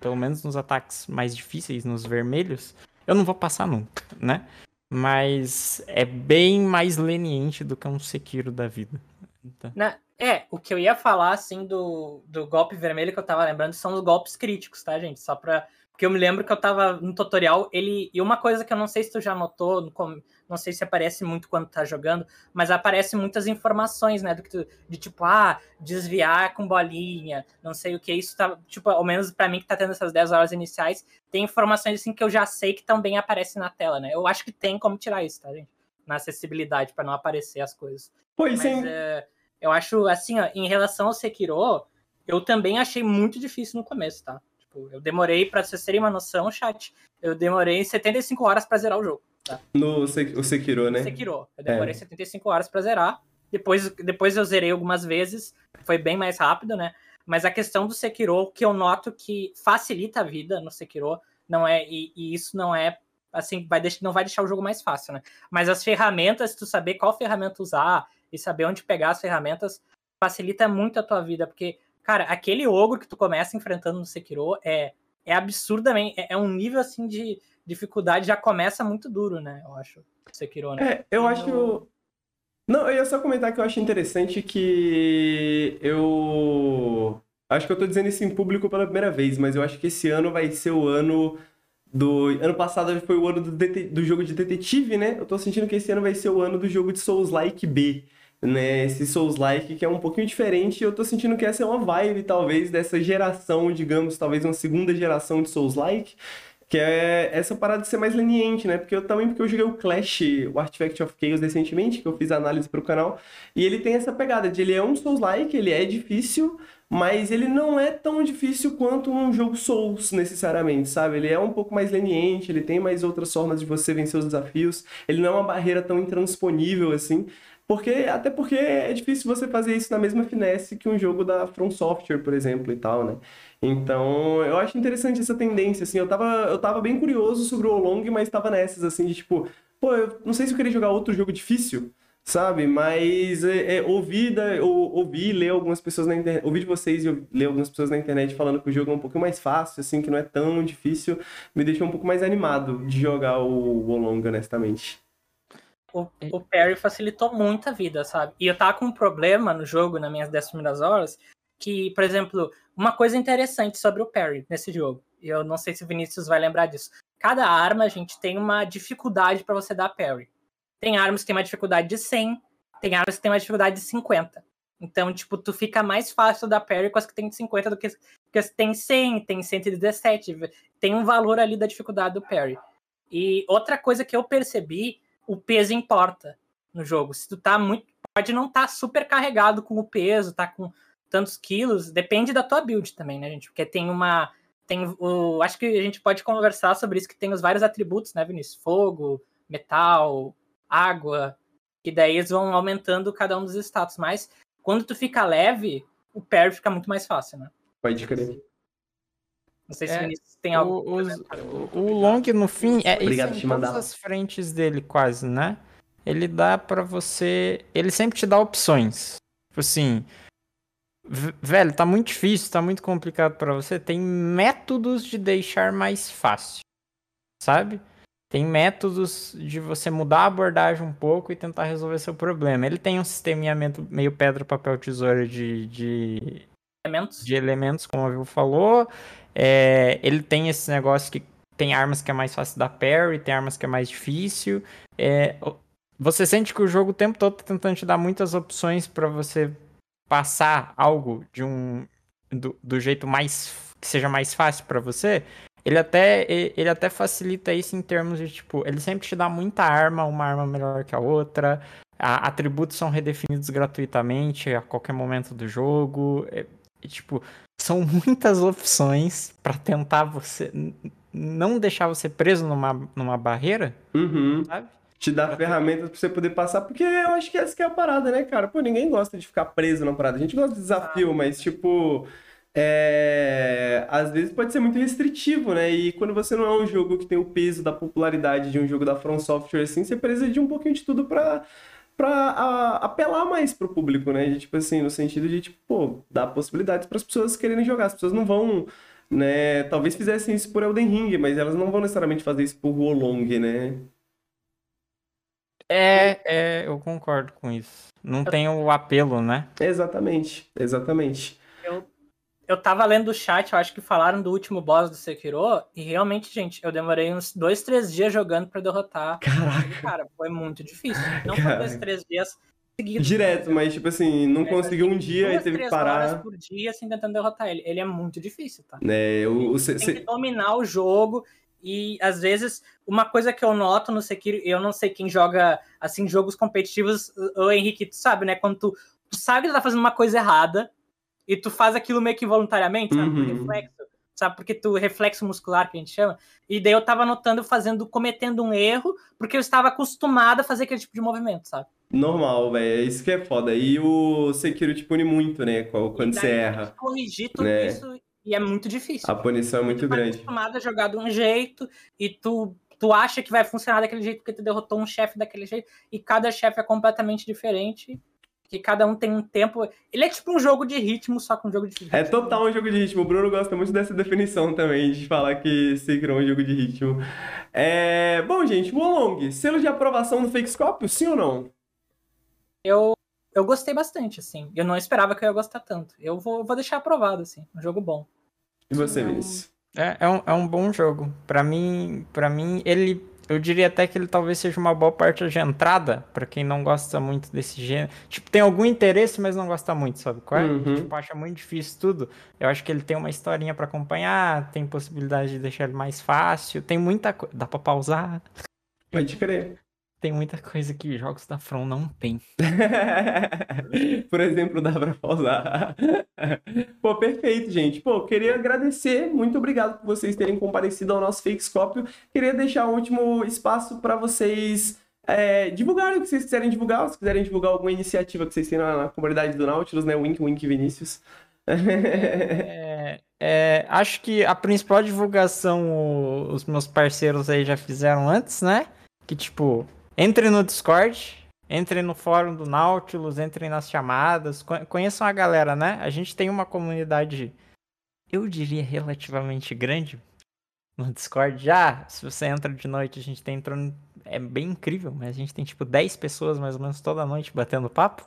pelo menos nos ataques mais difíceis, nos vermelhos, eu não vou passar nunca, né? Mas é bem mais leniente do que um Sekiro da vida. Então... Na, é, o que eu ia falar, assim, do, do golpe vermelho que eu tava lembrando são os golpes críticos, tá, gente? Só pra porque eu me lembro que eu tava no tutorial, ele. E uma coisa que eu não sei se tu já notou, não sei se aparece muito quando tá jogando, mas aparece muitas informações, né? Do que tu, de tipo, ah, desviar com bolinha, não sei o que. Isso tá, tipo, ao menos para mim que tá tendo essas 10 horas iniciais, tem informações assim que eu já sei que também aparecem na tela, né? Eu acho que tem como tirar isso, tá, gente? Na acessibilidade, para não aparecer as coisas. Pois sim. É, eu acho, assim, ó, em relação ao Sekiro, eu também achei muito difícil no começo, tá? Tipo, eu demorei, pra vocês terem uma noção, chat, eu demorei 75 horas pra zerar o jogo. Tá? No o Sekiro, né? Sekiro. Eu demorei é. 75 horas pra zerar. Depois, depois eu zerei algumas vezes, foi bem mais rápido, né? Mas a questão do Sekiro, que eu noto que facilita a vida no Sekiro, não é, e, e isso não é assim, vai deixar, não vai deixar o jogo mais fácil, né? Mas as ferramentas, tu saber qual ferramenta usar e saber onde pegar as ferramentas, facilita muito a tua vida, porque Cara, aquele ogro que tu começa enfrentando no Sekiro é, é absurdamente. É, é um nível assim de dificuldade, já começa muito duro, né? Eu acho. Sekiro, né? É, eu acho. Não, eu ia só comentar que eu acho interessante que eu. Acho que eu tô dizendo isso em público pela primeira vez, mas eu acho que esse ano vai ser o ano do. Ano passado foi o ano do, do jogo de detetive, né? Eu tô sentindo que esse ano vai ser o ano do jogo de Souls-like B né, esse Souls-like que é um pouquinho diferente, e eu tô sentindo que essa é uma vibe, talvez, dessa geração, digamos, talvez uma segunda geração de Souls-like, que é essa parada de ser mais leniente, né? Porque eu também porque eu joguei o Clash, o Artifact of Chaos recentemente, que eu fiz análise para o canal, e ele tem essa pegada de ele é um Souls-like, ele é difícil, mas ele não é tão difícil quanto um jogo Souls, necessariamente, sabe? Ele é um pouco mais leniente, ele tem mais outras formas de você vencer os desafios, ele não é uma barreira tão intransponível assim. Porque, até porque é difícil você fazer isso na mesma finesse que um jogo da From Software, por exemplo, e tal, né? Então, eu acho interessante essa tendência, assim, eu tava, eu tava bem curioso sobre o Long, mas tava nessas, assim, de tipo, pô, eu não sei se eu queria jogar outro jogo difícil, sabe? Mas é, é, ouvir, da, ou, ouvir ler algumas pessoas na internet, ouvir de vocês e ler algumas pessoas na internet falando que o jogo é um pouquinho mais fácil, assim, que não é tão difícil, me deixou um pouco mais animado de jogar o Wolong, honestamente. O, o parry facilitou muito a vida, sabe? E eu tava com um problema no jogo, nas minhas 10 primeiras horas, que, por exemplo, uma coisa interessante sobre o parry nesse jogo, e eu não sei se o Vinícius vai lembrar disso. Cada arma, a gente tem uma dificuldade para você dar parry. Tem armas que tem uma dificuldade de 100, tem armas que tem uma dificuldade de 50. Então, tipo, tu fica mais fácil da parry com as que tem 50 do que, que as que tem 100, tem 117. Tem um valor ali da dificuldade do parry. E outra coisa que eu percebi, o peso importa no jogo. Se tu tá muito. Pode não estar tá super carregado com o peso, tá com tantos quilos, depende da tua build também, né, gente? Porque tem uma. Tem o. Acho que a gente pode conversar sobre isso, que tem os vários atributos, né, Vinícius? Fogo, metal, água, e daí eles vão aumentando cada um dos status. Mas quando tu fica leve, o parry fica muito mais fácil, né? Pode crer. Não sei se é, tem algo. O, o, o Long, no fim, é Obrigado, isso em todas as frentes dele, quase, né? Ele dá para você. Ele sempre te dá opções. Tipo assim. Velho, tá muito difícil, tá muito complicado para você. Tem métodos de deixar mais fácil. Sabe? tem métodos de você mudar a abordagem um pouco e tentar resolver seu problema. Ele tem um sisteminhamento meio pedra, papel, tesoura de, de elementos, de elementos como a Vivo falou. É, ele tem esse negócio que tem armas que é mais fácil da parry, tem armas que é mais difícil. É, você sente que o jogo o tempo todo tá tentando te dar muitas opções para você passar algo de um do, do jeito mais que seja mais fácil para você. Ele até, ele até facilita isso em termos de, tipo, ele sempre te dá muita arma, uma arma melhor que a outra. A, atributos são redefinidos gratuitamente a qualquer momento do jogo. É, tipo, são muitas opções para tentar você não deixar você preso numa, numa barreira, uhum. sabe? Te dá ferramentas pra você poder passar, porque eu acho que essa que é a parada, né, cara? Pô, ninguém gosta de ficar preso na parada. A gente gosta de desafio, ah. mas, tipo, é, às vezes pode ser muito restritivo, né? E quando você não é um jogo que tem o peso da popularidade de um jogo da From Software, assim, você precisa de um pouquinho de tudo pra, pra a, apelar mais pro público, né? De, tipo assim, no sentido de, tipo, pô, dar possibilidades para as pessoas quererem jogar. As pessoas não vão, né? Talvez fizessem isso por Elden Ring, mas elas não vão necessariamente fazer isso por Wolong, né? É, é, eu concordo com isso. Não tem o apelo, né? Exatamente, exatamente. Eu eu tava lendo o chat, eu acho que falaram do último boss do Sekiro, e realmente, gente, eu demorei uns dois, três dias jogando para derrotar. Caraca. Cara, foi muito difícil. Não foi dois, três dias seguidos. Direto, mas tipo assim, não é, conseguiu um dia duas, e teve que parar. horas por dia, assim, tentando derrotar ele. Ele é muito difícil, tá? É, o, o, tem que dominar o jogo, e às vezes, uma coisa que eu noto no Sekiro, eu não sei quem joga, assim, jogos competitivos, o Henrique, tu sabe, né? Quando tu, tu sabe que tu tá fazendo uma coisa errada, e tu faz aquilo meio que voluntariamente, sabe? Uhum. Por reflexo, sabe? Porque tu reflexo muscular que a gente chama. E daí eu tava notando fazendo, cometendo um erro, porque eu estava acostumado a fazer aquele tipo de movimento, sabe? Normal, velho. É isso que é foda. E o Sekiro te pune muito, né? Quando você erra. Corrigir tudo né? isso e é muito difícil. A punição é muito tu tá grande. Tu acostumado a jogar de um jeito e tu tu acha que vai funcionar daquele jeito porque tu derrotou um chefe daquele jeito e cada chefe é completamente diferente que cada um tem um tempo. Ele é tipo um jogo de ritmo, só com um jogo de ritmo. É total um jogo de ritmo. O Bruno gosta muito dessa definição também, de falar que Sekiro é um jogo de ritmo. É... Bom, gente, Wolong, selo de aprovação no Fakescope, sim ou não? Eu, eu gostei bastante, assim. Eu não esperava que eu ia gostar tanto. Eu vou, vou deixar aprovado, assim. Um jogo bom. E você, Vinícius? É, é, um, é um bom jogo. Para mim, para mim, ele eu diria até que ele talvez seja uma boa parte de entrada para quem não gosta muito desse gênero. Tipo, tem algum interesse, mas não gosta muito, sabe qual é? Uhum. Tipo, acha muito difícil tudo. Eu acho que ele tem uma historinha para acompanhar, tem possibilidade de deixar ele mais fácil, tem muita coisa. Dá pra pausar. Pode crer tem muita coisa que jogos da From não tem. Por exemplo, dá pra pausar. Pô, perfeito, gente. Pô, queria agradecer, muito obrigado por vocês terem comparecido ao nosso Fakescópio. Queria deixar o último espaço para vocês é, divulgarem o que vocês quiserem divulgar, se quiserem divulgar alguma iniciativa que vocês têm na, na comunidade do Nautilus, né? Wink, wink, Vinícius. é, é, acho que a principal divulgação os meus parceiros aí já fizeram antes, né? Que tipo, entre no Discord, Entrem no fórum do Nautilus, entrem nas chamadas, conheçam a galera, né? A gente tem uma comunidade, eu diria, relativamente grande no Discord. Já, se você entra de noite, a gente tem entrando. É bem incrível, mas a gente tem tipo 10 pessoas mais ou menos toda noite batendo papo.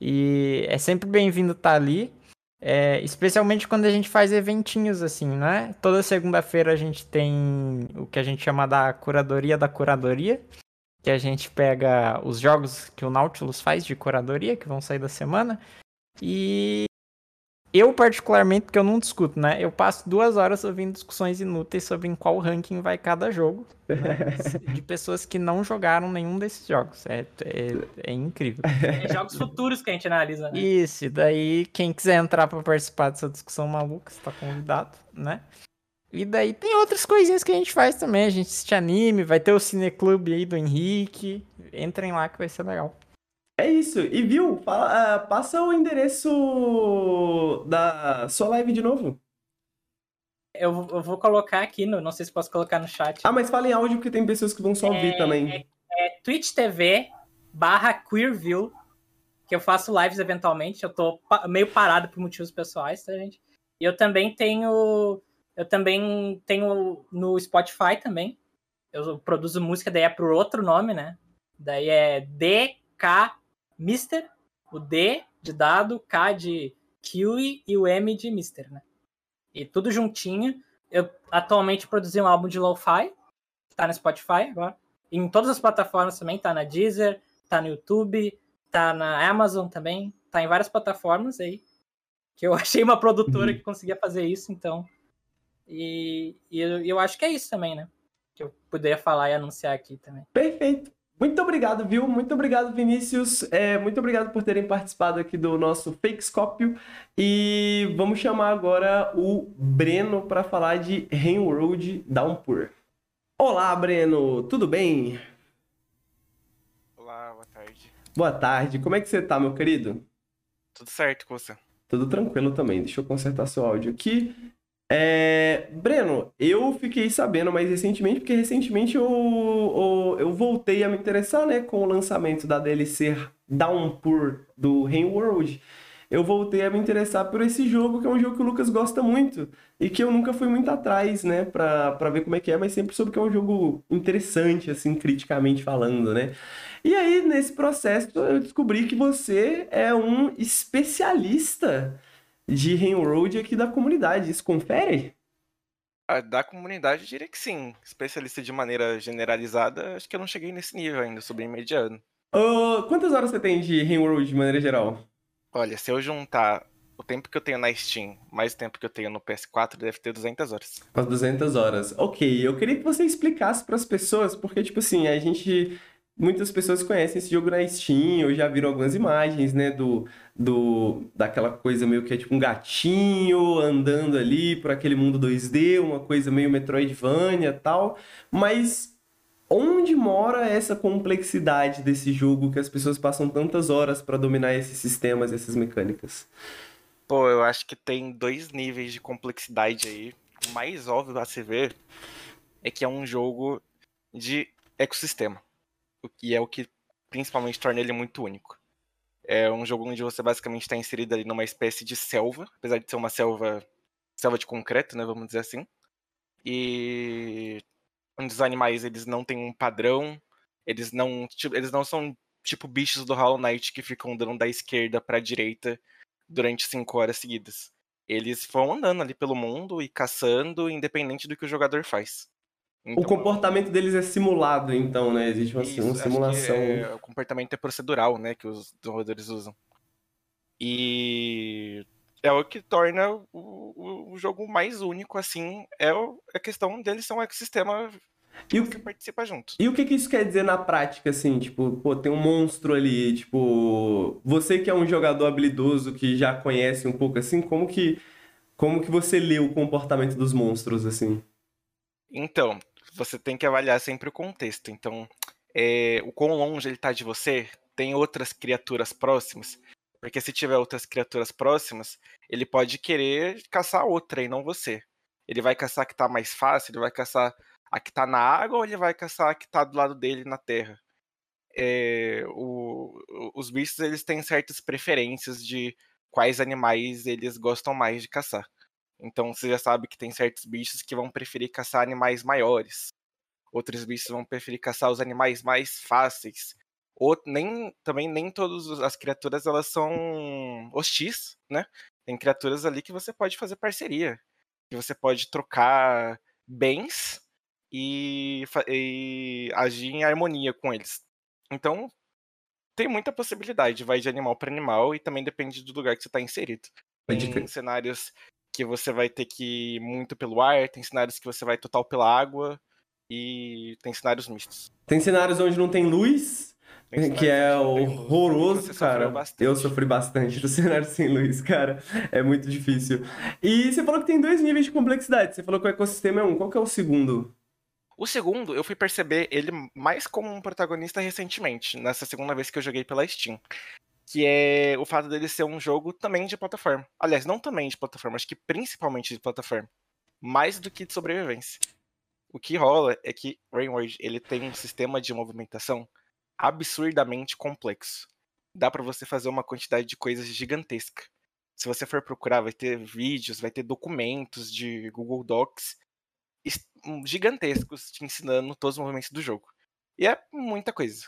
E é sempre bem-vindo estar tá ali. É, especialmente quando a gente faz eventinhos assim, né? Toda segunda-feira a gente tem o que a gente chama da curadoria da curadoria, que a gente pega os jogos que o Nautilus faz de curadoria, que vão sair da semana, e eu, particularmente, porque eu não discuto, né? Eu passo duas horas ouvindo discussões inúteis sobre em qual ranking vai cada jogo. Né? de pessoas que não jogaram nenhum desses jogos. É, é, é incrível. É jogos futuros que a gente analisa, né? Isso, daí quem quiser entrar para participar dessa discussão maluca, está convidado, né? E daí tem outras coisinhas que a gente faz também. A gente assiste anime, vai ter o cineclube aí do Henrique. Entrem lá que vai ser legal. É isso. E viu? Fala, uh, passa o endereço da sua live de novo. Eu, eu, vou colocar aqui, no, não sei se posso colocar no chat. Ah, mas fala em áudio porque tem pessoas que vão só ouvir é, também. É, é Twitch TV barra Queerview, que eu faço lives eventualmente. Eu tô meio parado por motivos pessoais, tá, gente? E eu também tenho. Eu também tenho no Spotify também. Eu produzo música, daí é pro outro nome, né? Daí é DK Mister, o D de dado, K de Kiwi e o M de Mister, né? E tudo juntinho. Eu atualmente produzi um álbum de lo-fi, tá no Spotify agora. E em todas as plataformas também, tá na Deezer, tá no YouTube, tá na Amazon também, tá em várias plataformas aí. Que eu achei uma produtora uhum. que conseguia fazer isso, então. E, e eu, eu acho que é isso também, né? Que eu poderia falar e anunciar aqui também. Perfeito. Muito obrigado, viu? Muito obrigado, Vinícius. É, muito obrigado por terem participado aqui do nosso Fakescópio. E vamos chamar agora o Breno para falar de Rainworld Downpour. Olá, Breno. Tudo bem? Olá, boa tarde. Boa tarde. Como é que você tá, meu querido? Tudo certo com você? Tudo tranquilo também. Deixa eu consertar seu áudio aqui. É, Breno, eu fiquei sabendo mais recentemente, porque recentemente eu, eu, eu, voltei a me interessar né, com o lançamento da DLC Downpour do Rainworld. Eu voltei a me interessar por esse jogo, que é um jogo que o Lucas gosta muito e que eu nunca fui muito atrás, né, pra, pra ver como é que é, mas sempre soube que é um jogo interessante, assim, criticamente falando, né. E aí, nesse processo, eu descobri que você é um especialista de Railroad aqui da comunidade. Isso confere? Ah, da comunidade, eu diria que sim. Especialista de maneira generalizada, acho que eu não cheguei nesse nível ainda, sou bem mediano. Uh, quantas horas você tem de Railroad de maneira geral? Olha, se eu juntar o tempo que eu tenho na Steam mais o tempo que eu tenho no PS4, deve ter 200 horas. As 200 horas. Ok, eu queria que você explicasse para as pessoas, porque, tipo assim, a gente muitas pessoas conhecem esse jogo na Steam, ou já viram algumas imagens, né, do, do daquela coisa meio que é tipo um gatinho andando ali por aquele mundo 2D, uma coisa meio Metroidvania tal, mas onde mora essa complexidade desse jogo que as pessoas passam tantas horas para dominar esses sistemas, essas mecânicas? Pô, eu acho que tem dois níveis de complexidade aí. O mais óbvio a se ver é que é um jogo de ecossistema que é o que principalmente torna ele muito único. É um jogo onde você basicamente está inserido ali numa espécie de selva, apesar de ser uma selva, selva de concreto, né, vamos dizer assim. E onde os animais eles não têm um padrão, eles não, tipo, eles não são tipo bichos do Hollow Knight que ficam andando da esquerda para a direita durante cinco horas seguidas. Eles vão andando ali pelo mundo e caçando, independente do que o jogador faz. Então, o comportamento deles é simulado, então, né? Existe uma, isso, uma simulação. É, o comportamento é procedural, né? Que os desenvolvedores usam. E é o que torna o, o, o jogo mais único, assim. É a questão deles ser um ecossistema e o que participa junto. E o que, que isso quer dizer na prática, assim? Tipo, pô, tem um monstro ali, tipo... Você que é um jogador habilidoso, que já conhece um pouco, assim, como que... Como que você lê o comportamento dos monstros, assim? Então, você tem que avaliar sempre o contexto. Então, é, o quão longe ele está de você, tem outras criaturas próximas. Porque se tiver outras criaturas próximas, ele pode querer caçar outra e não você. Ele vai caçar a que está mais fácil, ele vai caçar a que está na água ou ele vai caçar a que está do lado dele na terra. é, o- os bichos eles têm certas preferências de quais animais eles gostam mais de caçar. Então você já sabe que tem certos bichos que vão preferir caçar animais maiores. Outros bichos vão preferir caçar os animais mais fáceis. Nem também nem todas as criaturas elas são hostis, né? Tem criaturas ali que você pode fazer parceria, que você pode trocar bens e, e agir em harmonia com eles. Então tem muita possibilidade, vai de animal para animal e também depende do lugar que você está inserido. Tem cenários que você vai ter que ir muito pelo ar, tem cenários que você vai total pela água e tem cenários mistos. Tem cenários onde não tem luz, que é horroroso, cara. Eu sofri bastante do cenário sem luz, cara. É muito difícil. E você falou que tem dois níveis de complexidade. Você falou que o ecossistema é um. Qual que é o segundo? O segundo, eu fui perceber ele mais como um protagonista recentemente, nessa segunda vez que eu joguei pela Steam. Que é o fato dele ser um jogo também de plataforma. Aliás, não também de plataforma, acho que principalmente de plataforma. Mais do que de sobrevivência. O que rola é que Rainward, ele tem um sistema de movimentação absurdamente complexo. Dá pra você fazer uma quantidade de coisas gigantesca. Se você for procurar, vai ter vídeos, vai ter documentos de Google Docs es- um, gigantescos te ensinando todos os movimentos do jogo. E é muita coisa.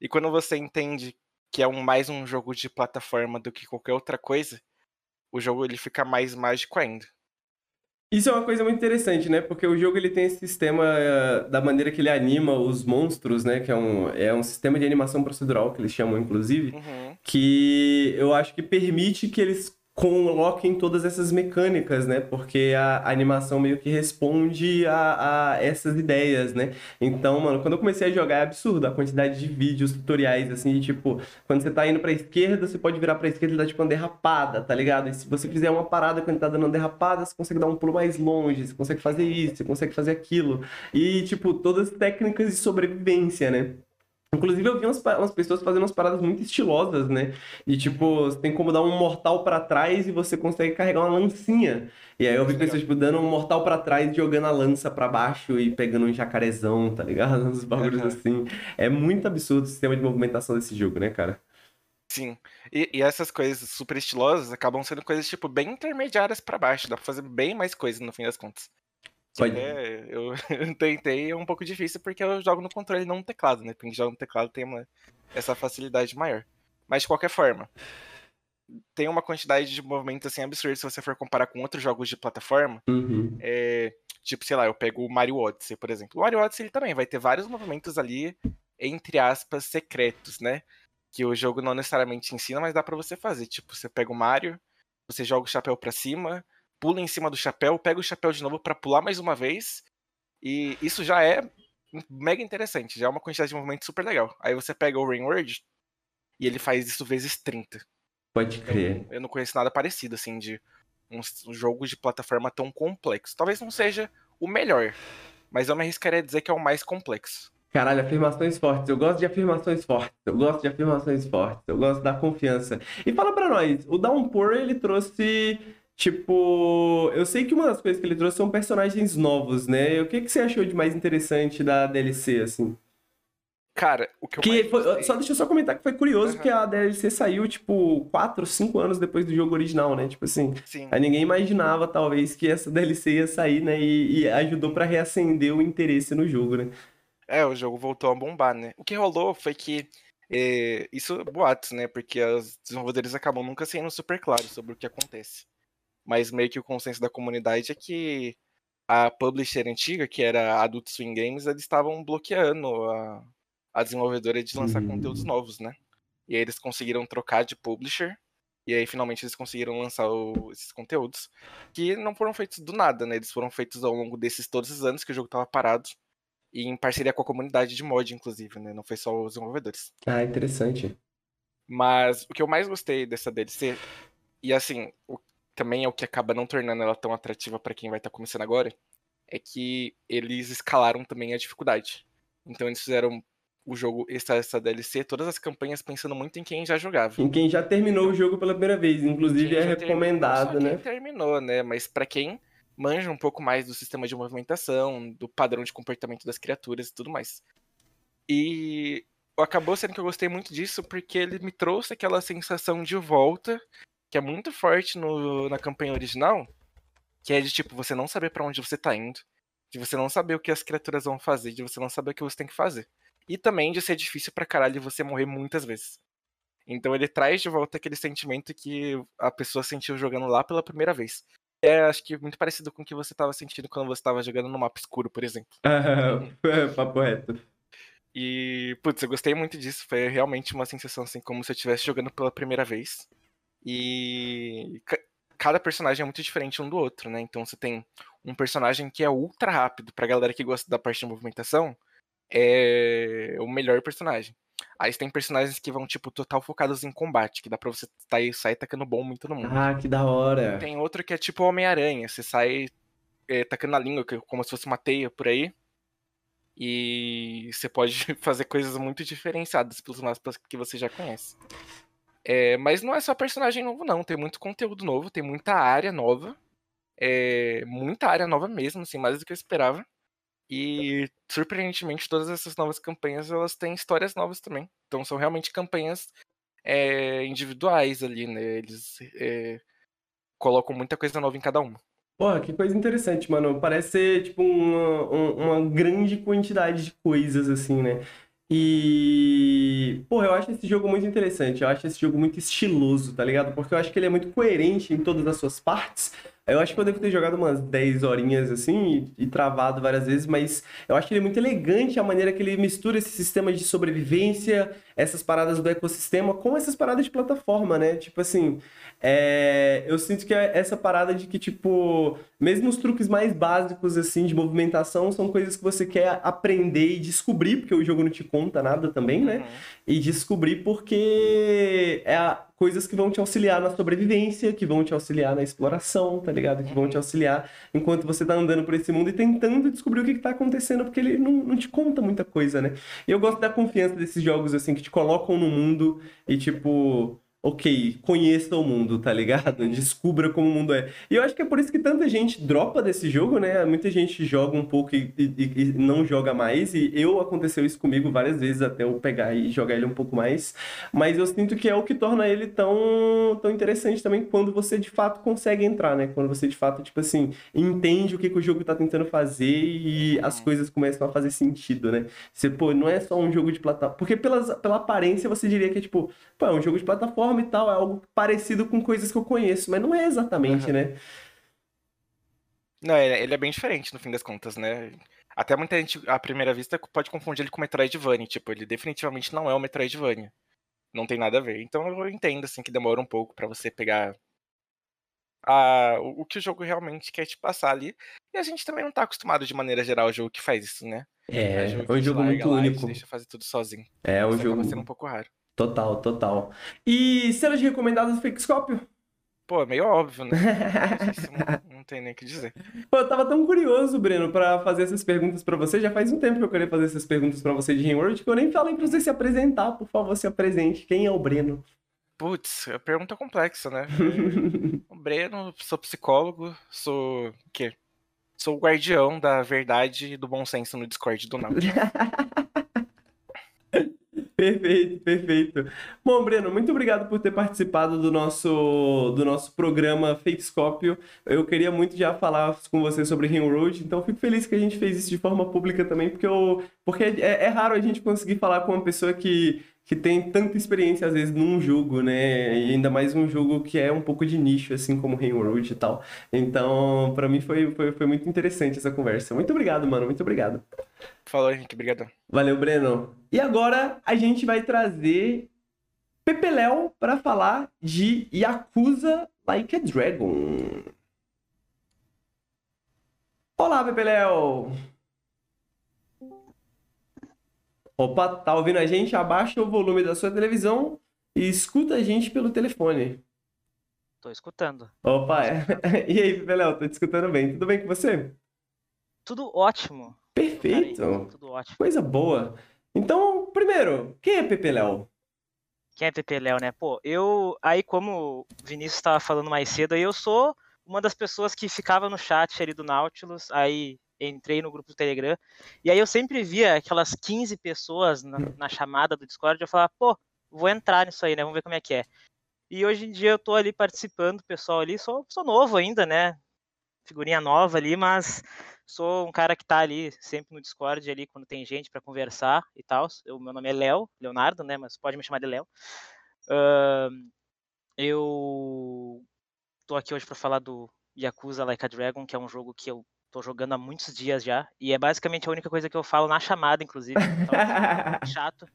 E quando você entende que é um, mais um jogo de plataforma do que qualquer outra coisa, o jogo ele fica mais mágico ainda. Isso é uma coisa muito interessante, né? Porque o jogo ele tem esse sistema eh, da maneira que ele anima os monstros, né? Que é um, é um sistema de animação procedural, que eles chamam, inclusive. Uhum. que eu acho que permite que eles coloquem todas essas mecânicas, né? Porque a, a animação meio que responde a, a essas ideias, né? Então, mano, quando eu comecei a jogar é absurdo a quantidade de vídeos, tutoriais, assim, de tipo, quando você tá indo pra esquerda, você pode virar pra esquerda e dar tipo uma derrapada, tá ligado? E se você fizer uma parada quando tá dando uma derrapada, você consegue dar um pulo mais longe, você consegue fazer isso, você consegue fazer aquilo. E, tipo, todas as técnicas de sobrevivência, né? Inclusive, eu vi umas, umas pessoas fazendo umas paradas muito estilosas, né? E tipo, você tem como dar um mortal pra trás e você consegue carregar uma lancinha. E aí eu vi pessoas, tipo, dando um mortal pra trás e jogando a lança pra baixo e pegando um jacarezão, tá ligado? Uns bagulhos Aham. assim. É muito absurdo o sistema de movimentação desse jogo, né, cara? Sim. E, e essas coisas super estilosas acabam sendo coisas, tipo, bem intermediárias pra baixo. Dá pra fazer bem mais coisa no fim das contas. Pode- que é, eu tentei, é um pouco difícil porque eu jogo no controle e não no teclado, né? Quem joga no teclado tem uma- essa facilidade maior. Mas de qualquer forma, tem uma quantidade de movimentos assim absurda se você for comparar com outros jogos de plataforma. Uhum. É, tipo, sei lá, eu pego o Mario Odyssey, por exemplo. O Mario Odyssey ele também vai ter vários movimentos ali, entre aspas, secretos, né? Que o jogo não necessariamente ensina, mas dá pra você fazer. Tipo, você pega o Mario, você joga o chapéu pra cima, pula em cima do chapéu, pega o chapéu de novo pra pular mais uma vez. E isso já é mega interessante, já é uma quantidade de movimento super legal. Aí você pega o Rainward e ele faz isso vezes 30. Pode crer. Então, eu não conheço nada parecido, assim, de um, jogo de plataforma tão complexo. Talvez não seja o melhor, mas eu me arriscaria a dizer que é o mais complexo. Caralho, afirmações fortes. Eu gosto de afirmações fortes. Eu gosto de afirmações fortes. Eu gosto da confiança. E fala pra nós, o Downpour, ele trouxe, tipo... Eu sei que uma das coisas que ele trouxe são personagens novos, né? O que que você achou de mais interessante da DLC, assim? Cara, o que eu Que foi- só deixa eu só comentar que foi curioso Aham. que a DLC saiu, tipo, 4, 5 anos depois do jogo original, né? Tipo assim, Sim, aí ninguém imaginava, talvez, que essa DLC ia sair, né? E, e ajudou pra reacender o interesse no jogo, né? é, o jogo voltou a bombar, né? O que rolou foi que é, isso boatos, né? Porque os desenvolvedores acabam nunca sendo super claros sobre o que acontece. Mas meio que o consenso da comunidade é que a publisher antiga, que era a Adult Swim Games, eles estavam bloqueando a, a desenvolvedora de lançar Hum. conteúdos novos, né? E aí eles conseguiram trocar de publisher. E aí finalmente eles conseguiram lançar o- esses conteúdos. Que não foram feitos do nada, né? Eles foram feitos ao longo desses todos os anos que o jogo tava parado. E em parceria com a comunidade de mod, inclusive, né? Não foi só os desenvolvedores. Ah, interessante. Mas o que eu mais gostei dessa DLC, e assim, o- também é o que acaba não tornando ela tão atrativa pra quem vai estar começando agora, é que eles escalaram também a dificuldade. Então eles fizeram o jogo, essa, essa DLC, todas as campanhas pensando muito em quem já jogava. Em quem já terminou o jogo pela primeira vez, inclusive Quem é terminou, recomendado, só né? Quem terminou, né? Mas pra quem manja um pouco mais do sistema de movimentação, do padrão de comportamento das criaturas e tudo mais. E acabou sendo que eu gostei muito disso porque ele me trouxe aquela sensação de volta que é muito forte no, na campanha original, que é de tipo você não saber para onde você tá indo, de você não saber o que as criaturas vão fazer, de você não saber o que você tem que fazer. E também de ser difícil pra caralho você morrer muitas vezes. Então ele traz de volta aquele sentimento que a pessoa sentiu jogando lá pela primeira vez. É, acho que muito parecido com o que você estava sentindo quando você estava jogando no mapa escuro, por exemplo. é, papo reto. E, putz, eu gostei muito disso. Foi realmente uma sensação assim, como se eu estivesse jogando pela primeira vez. E ca- cada personagem é muito diferente um do outro, né? Então você tem um personagem que é ultra rápido, pra galera que gosta da parte de movimentação, é o melhor personagem. Aí você tem personagens que vão, tipo, total focados em combate, que dá pra você sair, sair tacando bomba em todo mundo. Ah, que da hora. Tem outro que é tipo Homem-Aranha, você sai é, tacando a língua, como se fosse uma teia por aí. E você pode fazer coisas muito diferenciadas pelos mapas que você já conhece. É, mas não é só personagem novo, não. Tem muito conteúdo novo, tem muita área nova. É, muita área nova mesmo, assim, mais do que eu esperava. E, surpreendentemente, todas essas novas campanhas, elas têm histórias novas também. Então, são realmente campanhas é, individuais ali, né? Eles é, colocam muita coisa nova em cada uma. Porra, que coisa interessante, mano. Parece ser, tipo, uma, um- uma grande quantidade de coisas, assim, né? E, porra, eu acho esse jogo muito interessante. Eu acho esse jogo muito estiloso, tá ligado? Porque eu acho que ele é muito coerente em todas as suas partes. Eu acho que eu devo ter jogado umas 10 horinhas, assim, e, e travado várias vezes, mas eu acho que ele é muito elegante a maneira que ele mistura esse sistema de sobrevivência, essas paradas do ecossistema, com essas paradas de plataforma, né? Tipo assim, é, eu sinto que é essa parada de que, tipo, mesmo os truques mais básicos, assim, de movimentação, são coisas que você quer aprender e descobrir, porque o jogo não te conta nada também, né? Uhum. E descobrir porque é a- coisas que vão te auxiliar na sobrevivência, que vão te auxiliar na exploração, tá ligado? Que vão te auxiliar enquanto você tá andando por esse mundo e tentando descobrir o que que tá acontecendo, porque ele não, não te conta muita coisa, né? E eu gosto da confiança desses jogos, assim, que te colocam no mundo e, tipo, ok, conheça o mundo, tá ligado? Descubra como o mundo é. E eu acho que é por isso que tanta gente dropa desse jogo, né? Muita gente joga um pouco e, e- e não joga mais. E eu aconteceu isso comigo várias vezes até eu pegar e jogar ele um pouco mais. Mas eu sinto que é o que torna ele tão, tão interessante também quando você de fato consegue entrar, né? Quando você de fato, tipo assim, entende o que, que o jogo tá tentando fazer e as coisas começam a fazer sentido, né? Você, pô, não é só um jogo de plataforma. Porque pelas, pela aparência você diria que é tipo, pô, é um jogo de plataforma e tal, é algo parecido com coisas que eu conheço, mas não é exatamente, Aham. né? Não, ele ele é bem diferente no fim das contas, né? Até muita gente, à primeira vista, pode confundir ele com Metroidvania. Tipo, ele definitivamente não é o Metroidvania. Não tem nada a ver. Então eu entendo, assim, que demora um pouco pra você pegar a, o, o que o jogo realmente quer te passar ali. E a gente também não tá acostumado, de maneira geral, ao jogo que faz isso, né? É, é um jogo larga muito lá e te único. deixa fazer tudo sozinho. É um Isso jogo sendo um pouco raro. Total, total. E cenas recomendadas do Fakescópio? Pô, é meio óbvio, né? Não, não tem nem o que dizer. Pô, eu tava tão curioso, Breno, pra fazer essas perguntas pra você. Já faz um tempo que eu queria fazer essas perguntas pra você de Rimworld, que eu nem falei pra você se apresentar. Por favor, se apresente. Quem é o Breno? Putz, a pergunta é complexa, né? O Breno, sou psicólogo, sou o quê? Sou o guardião da verdade e do bom senso no Discord do Náutico. Perfeito, perfeito. Bom, Breno, muito obrigado por ter participado do nosso, do nosso programa Fakescópio. Eu queria muito já falar com você sobre Rimworld, então fico feliz que a gente fez isso de forma pública também, porque, eu, porque é, é raro a gente conseguir falar com uma pessoa que, que tem tanta experiência, às vezes, num jogo, né? E ainda mais um jogo que é um pouco de nicho, assim como Rimworld e tal. Então, pra mim foi, foi, foi muito interessante essa conversa. Muito obrigado, mano, muito obrigado. Falou, Henrique, obrigadão. Valeu, Breno. E agora a gente vai trazer Pepe Léo para falar de Yakuza Like a Dragon. Olá, Pepe Opa, tá ouvindo a gente? Abaixa o volume da sua televisão e escuta a gente pelo telefone. Tô escutando. Opa, é. E aí, Pepe Léo, tô te escutando bem. Tudo bem com você? Tudo ótimo. Perfeito. Peraí, tudo ótimo. Coisa boa. Então, primeiro, quem é Pepe Léo? Quem é Pepe Léo, né? Pô, eu. Aí, como o Vinícius estava falando mais cedo, aí eu sou uma das pessoas que ficava no chat ali do Nautilus. Aí, entrei no grupo do Telegram, e aí eu sempre via aquelas 15 pessoas na, na chamada do Discord, eu falava, pô, vou entrar nisso aí, né? Vamos ver como é que é. E hoje em dia eu tô ali participando, pessoal ali, sou, sou novo ainda, né? Figurinha nova ali, mas sou um cara que tá ali sempre no Discord ali quando tem gente para conversar e tal. O meu nome é Léo, Leonardo, né? Mas pode me chamar de Léo. Uh, eu tô aqui hoje para falar do Yakuza Like a Dragon, que é um jogo que eu tô jogando há muitos dias já. E é basicamente a única coisa que eu falo na chamada, inclusive. Então, é chato.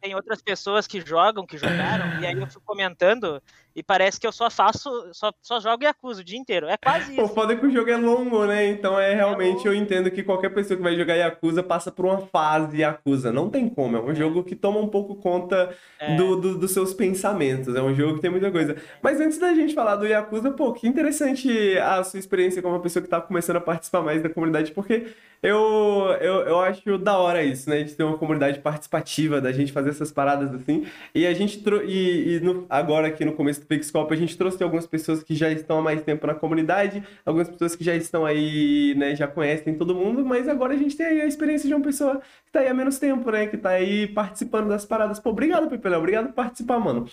Tem outras pessoas que jogam, que jogaram, e aí eu fico comentando, e parece que eu só faço, só, só jogo Yakuza o dia inteiro. É quase isso. O foda é que o jogo é longo, né? Então é realmente, eu entendo que qualquer pessoa que vai jogar Yakuza passa por uma fase Yakuza. Não tem como, é um jogo que toma um pouco conta É. do, do- dos seus pensamentos. É um jogo que tem muita coisa. Mas antes da gente falar do Yakuza, pô, que interessante a sua experiência como uma pessoa que tá começando a participar mais da comunidade, porque eu, eu, eu acho da hora isso, né? De ter uma comunidade participativa, da gente fazer essas paradas assim. E a gente e, e no- agora aqui no começo Pixcop, a gente trouxe algumas pessoas que já estão há mais tempo na comunidade, algumas pessoas que já estão aí, né, já conhecem todo mundo, mas agora a gente tem aí a experiência de uma pessoa que tá aí há menos tempo, né? Que tá aí participando das paradas. Pô, obrigado, Pepe obrigado por participar, mano.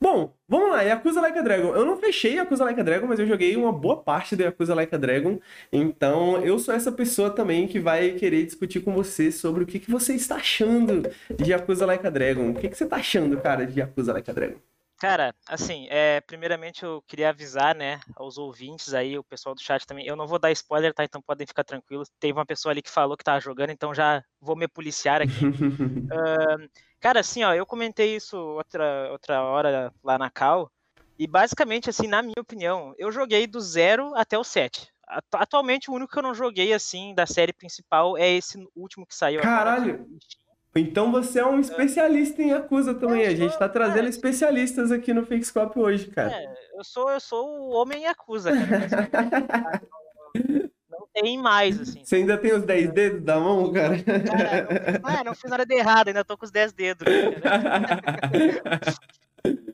Bom, vamos lá, Yakuza Like a Dragon. Eu não fechei Yakuza Like a Dragon, mas eu joguei uma boa parte do Yakuza Like a Dragon. Então, eu sou essa pessoa também que vai querer discutir com você sobre o que, que você está achando de Yakuza Like a Dragon. O que, que você está achando, cara, de Yakuza Like a Dragon? Cara, assim, é, primeiramente eu queria avisar, né, aos ouvintes aí, o pessoal do chat também. Eu não vou dar spoiler, tá? Então podem ficar tranquilos. Teve uma pessoa ali que falou que tava jogando, então já vou me policiar aqui. Ahn, cara, assim, ó, eu comentei isso outra, outra hora lá na Cal. E basicamente, assim, na minha opinião, eu joguei do 0 até o 7. Atu- Atualmente, o único que eu não joguei, assim, da série principal é esse último que saiu agora, Caralho! que- Então você é um especialista em Yakuza também. Eu A gente sou, tá trazendo cara. especialistas aqui no Fakescope hoje, cara. É, eu sou, eu sou o homem Yakuza, cara. Não, tem mais, assim. Você ainda tem os 10 dedos da mão, cara? Cara, não, não fiz nada de errado, ainda tô com os 10 dedos. né?